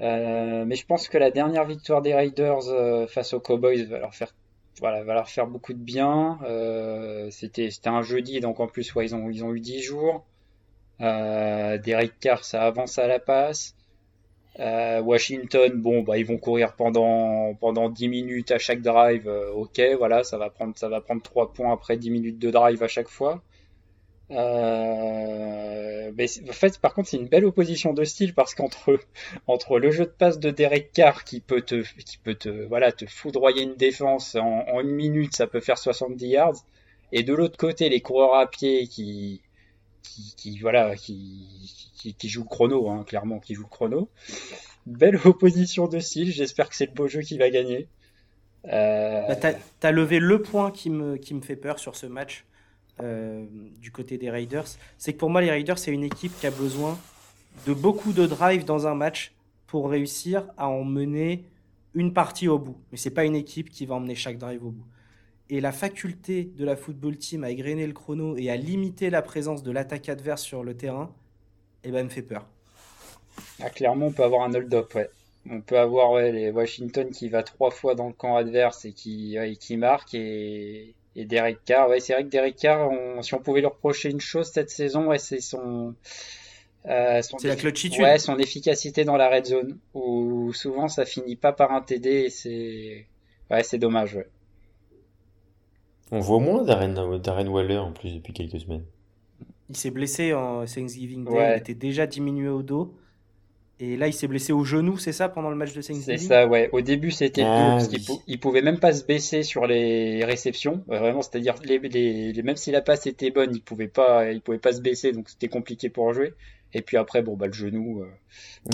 Euh, mais je pense que la dernière victoire des Raiders euh, face aux Cowboys va leur faire beaucoup de bien. C'était un jeudi, donc en plus ouais, ils ont ils eu 10 jours. Euh, Derek Carr, ça avance à la passe. Euh, Washington, bon bah ils vont courir pendant pendant 10 minutes à chaque drive. Euh, ok, voilà, ça va prendre ça va prendre 3 points après 10 minutes de drive à chaque fois. Euh, mais en fait, par contre, c'est une belle opposition de style parce qu'entre entre le jeu de passe de Derek Carr qui peut te qui peut te voilà te foudroyer une défense en, une minute, ça peut faire 70 yards, et de l'autre côté les coureurs à pied qui qui, voilà qui, jouent le chrono, hein, clairement qui jouent le chrono. Belle opposition de style. J'espère que c'est le beau jeu qui va gagner. Euh... Bah, t'as as levé le point qui me qui me fait peur sur ce match euh, du côté des Raiders, c'est que pour moi, les Raiders, c'est une équipe qui a besoin de beaucoup de drive dans un match pour réussir à en mener une partie au bout. Mais c'est pas une équipe qui va emmener chaque drive au bout. Et la faculté de la football team à égrener le chrono et à limiter la présence de l'attaque adverse sur le terrain, eh ben, me fait peur. Ah, clairement, on peut avoir un hold-up, ouais. On peut avoir ouais, les Washington qui va trois fois dans le camp adverse et qui, ouais, qui marque et, et Derek Carr, ouais, c'est vrai que Derek Carr, on, si on pouvait lui reprocher une chose cette saison, ouais, c'est son, euh, son, la. Ouais, son efficacité dans la red zone, où souvent ça finit pas par un TD et c'est, ouais, c'est dommage. Ouais. On voit moins Darren, Darren Waller en plus depuis quelques semaines. Il s'est blessé en Thanksgiving Day, ouais. il était déjà diminué au dos. Et là, il s'est blessé au genou, c'est ça, pendant le match de Thanksgiving? C'est ça, ouais. Au début, c'était ah, parce oui. qu'il il pouvait même pas se baisser sur les réceptions, vraiment. C'est-à-dire, les, les, les, même si la passe était bonne, il pouvait pas, il pouvait pas se baisser, donc c'était compliqué pour jouer. Et puis après, bon, bah, le genou.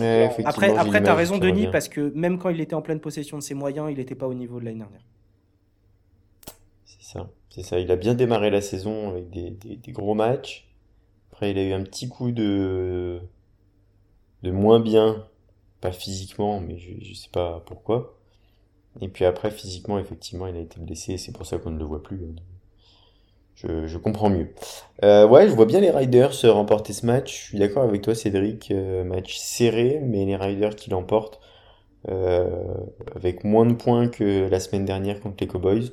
après, après tu as raison, Denis, parce que même quand il était en pleine possession de ses moyens, il n'était pas au niveau de l'année dernière. C'est ça. Il a bien démarré la saison avec des, gros matchs. Après, il a eu un petit coup de, moins bien. Pas physiquement, mais je, je sais pas pourquoi. Et puis après, physiquement, effectivement, il a été blessé. C'est pour ça qu'on ne le voit plus. Hein. Je, comprends mieux. Euh, ouais, je vois bien les Riders remporter ce match. Je suis d'accord avec toi, Cédric. Euh, match serré, mais les Riders qui l'emportent euh, avec moins de points que la semaine dernière contre les Cowboys.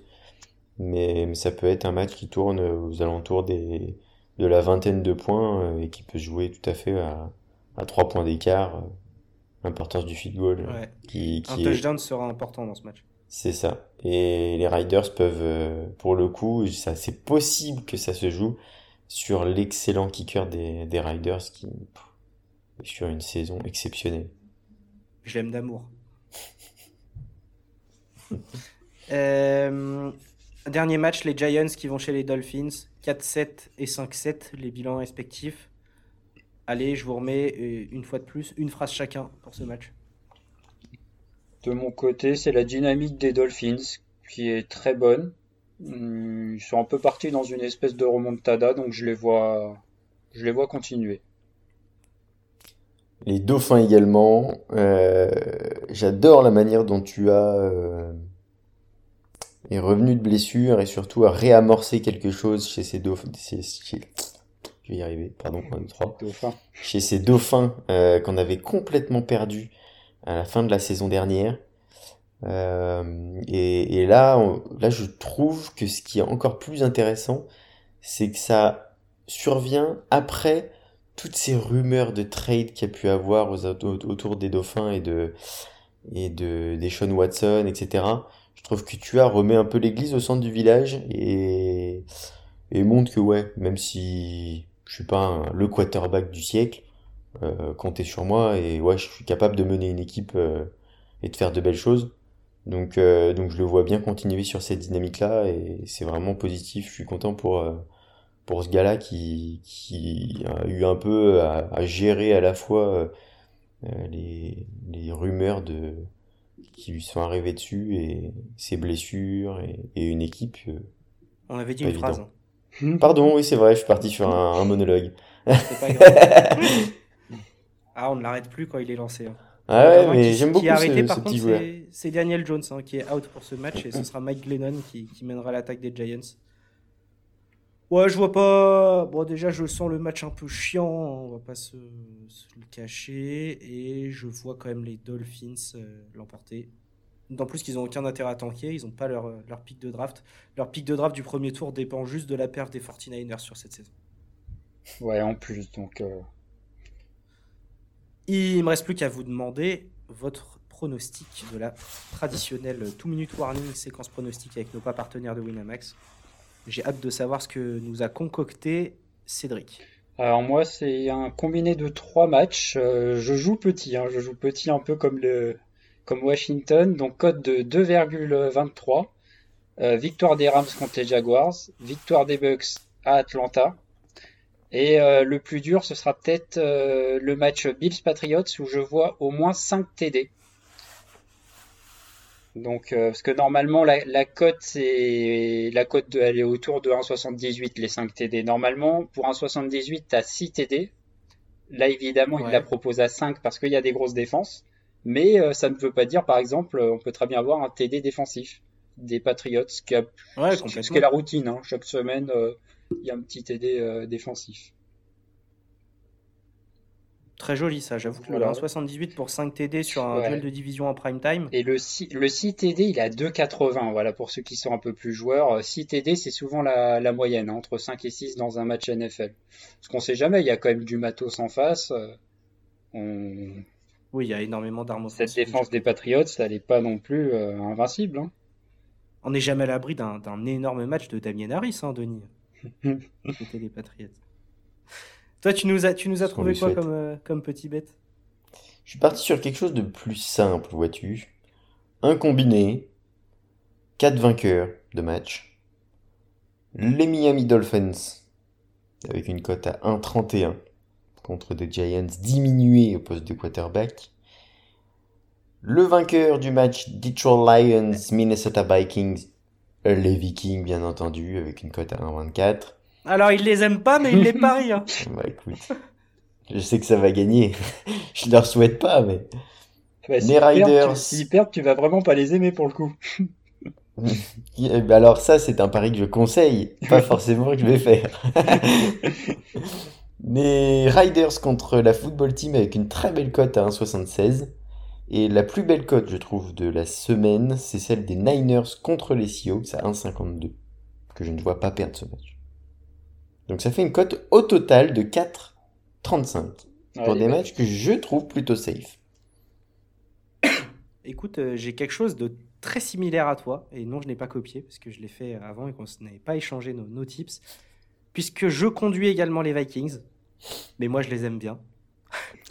Mais, ça peut être un match qui tourne aux alentours des, de la vingtaine de points et qui peut jouer tout à fait à, à 3 points d'écart. L'importance du field goal. Qui, un touchdown sera important dans ce match. C'est ça. Et les Riders peuvent, euh, pour le coup, ça, c'est possible que ça se joue sur l'excellent kicker des, des Riders qui est sur une saison exceptionnelle. Je l'aime d'amour. Euh, dernier match, les Giants qui vont chez les Dolphins. 4-7 et 5-7, les bilans respectifs. Allez, je vous remets euh, une fois de plus une phrase chacun pour ce match. De mon côté, c'est la dynamique des Dolphins qui est très bonne. Hmm, ils sont un peu partis dans une espèce de remontada, donc je les vois, je les vois continuer. Les Dauphins également. Euh, j'adore la manière dont tu as euh, est revenu de blessure et surtout à réamorcer quelque chose chez ces Dauphins. Je vais y arriver, pardon, Chez ces Dauphins euh, qu'on avait complètement perdu à la fin de la saison dernière. Euh, et, là, là, je trouve que ce qui est encore plus intéressant, c'est que ça survient après toutes ces rumeurs de trade qu'il y a pu avoir autour des Dauphins et de et de des Sean Watson, etc. Je trouve que tu as remet un peu l'église au centre du village et montre que ouais, même si je suis pas le quarterback du siècle, euh, comptez sur moi et ouais, je suis capable de mener une équipe euh, et de faire de belles choses. Donc, euh, donc je le vois bien continuer sur cette dynamique-là et c'est vraiment positif. Je suis content pour, pour ce gars-là qui, qui a eu un peu à, gérer à la fois les, les rumeurs de, qui lui sont arrivées dessus et ses blessures et, une équipe. On avait dit une phrase. Hein. Pardon, oui, c'est vrai, je suis parti sur un, un monologue. C'est pas grave. Ah, on ne l'arrête plus quand il est lancé. Hein. Ah ouais, mais j'aime beaucoup arrêté, ce, par petit joueur. C'est Daniel Jones hein, qui est out pour ce match et ce sera Mike Glennon qui, mènera l'attaque des Giants. Ouais, je vois pas. Bon, déjà, je sens le match un peu chiant, on va pas se, le cacher. Et je vois quand même les Dolphins euh, l'emporter. D'autant plus qu'ils n'ont aucun intérêt à tanker, ils n'ont pas leur, leur pic de draft. Leur pic de draft du premier tour dépend juste de la perte des 49ers sur cette saison. Ouais, en plus, donc. Euh, il me reste plus qu'à vous demander votre pronostic de la traditionnelle 2 minute warning séquence pronostique avec nos pas partenaires de Winamax. J'ai hâte de savoir ce que nous a concocté Cédric. Alors moi c'est un combiné de trois matchs. Euh, je joue petit, hein. je joue petit un peu comme le comme Washington, donc code de 2,23. Euh, victoire des Rams contre les Jaguars, victoire des Bucks à Atlanta et euh, le plus dur, ce sera peut-être le match Bills Patriots où je vois au moins 5 TD. Donc, euh, parce que normalement, la, cote, c'est la cote de aller autour de 1,78 les 5 TD. Normalement, pour 1,78, tu as 6 TD. Là, évidemment, il la propose à 5 parce qu'il y a des grosses défenses. Mais ça ne veut pas dire, par exemple, on peut très bien avoir un TD défensif des Patriots, ce qui, est la routine. Hein. Chaque semaine, il y a un petit TD euh, défensif. Très joli ça, j'avoue que le 78 pour 5 TD sur un duel de division en prime time. Et le 6, le 6 TD, il a 2,80. Voilà, pour ceux qui sont un peu plus joueurs. 6 euh, TD, c'est souvent la, moyenne, hein, entre 5 et 6 dans un match NFL. Parce qu'on sait jamais, il y a quand même du matos en face. Euh, oui, il y a énormément d'armes Cette défense des Patriots, elle n'est pas non plus invincible. Hein. On n'est jamais à l'abri d'un énorme match de Damien Harris, hein, Denis. C'était les Patriots. Toi, tu nous as, tu nous as trouvé quoi comme, euh, comme petit bête? Je suis parti sur quelque chose de plus simple, vois-tu. Un combiné, quatre vainqueurs de match. Les Miami Dolphins, avec une cote à 1,31 contre des Giants diminués au poste de quarterback. Le vainqueur du match Detroit Lions, Minnesota Vikings, les Vikings bien entendu, avec une cote à 1,24. Alors ils les aiment pas, mais ils les parient. Hein. bah écoute, je sais que ça va gagner. je leur souhaite pas, mais. les Riders. S'ils perdent, tu vas vraiment pas les aimer pour le coup. Eh ben alors ça, c'est un pari que je conseille, pas forcément que je vais faire. les Riders contre la football team avec une très belle cote à 1,76. Et la plus belle cote, je trouve, de la semaine, c'est celle des Niners contre les Seahawks à 1,52. Que je ne vois pas perdre ce match. Donc ça fait une cote au total de 4,35. pour des matchs que je trouve plutôt safe. Écoute, euh, j'ai quelque chose de très similaire à toi. Et non, je n'ai pas copié, parce que je l'ai fait avant et qu'on n'avait pas échangé nos, nos, tips. Puisque je conduis également les Vikings. Mais moi, je les aime bien.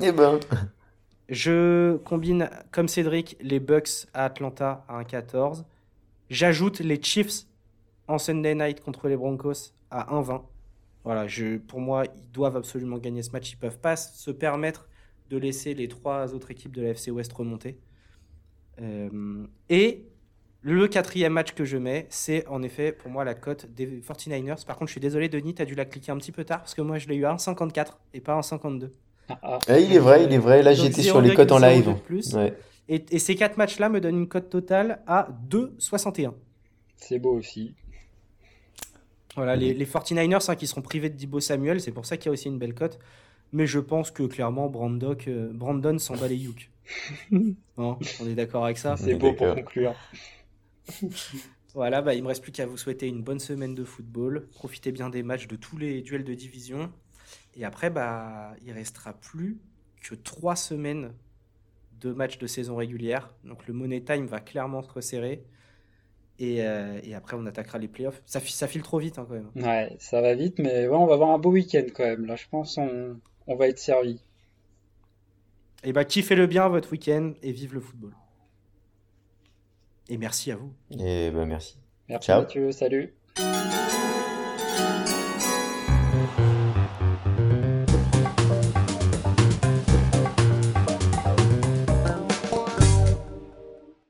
Eh ben. Je combine, comme Cédric, les Bucks à Atlanta à 1,14. J'ajoute les Chiefs en Sunday night contre les Broncos à 1,20. Voilà, je, pour moi, ils doivent absolument gagner ce match. Ils ne peuvent pas se permettre de laisser les trois autres équipes de la FC West remonter. Euh, et le quatrième match que je mets, c'est en effet pour moi la cote des 49ers. Par contre, je suis désolé, Denis, tu as dû la cliquer un petit peu tard parce que moi je l'ai eu à 1,54 et pas à 1,52. Ah, il est vrai, il est vrai. Là, j'étais sur les cotes en live. Et, ces quatre matchs-là me donnent une cote totale à 2,61. C'est beau aussi. Voilà, les, les 49ers hein, qui seront privés de Dibo Samuel, c'est pour ça qu'il y a aussi une belle cote. Mais je pense que clairement, euh, Brandon s'en bat les youk. on est d'accord avec ça C'est beau pour conclure. voilà, bah, il me reste plus qu'à vous souhaiter une bonne semaine de football. Profitez bien des matchs de tous les duels de division. Et après, bah, il restera plus que trois semaines de matchs de saison régulière. Donc le Money Time va clairement se resserrer. Et, euh, et, après, on attaquera les playoffs. Ça, ça file trop vite hein, quand même. Ouais, ça va vite, mais ouais, on va avoir un beau week-end quand même. Là, je pense on, on va être servi. Et bah, kiffez-le bien votre week-end et vive le football. Et merci à vous. Et bah, merci. Merci Ciao. Mathieu, salut.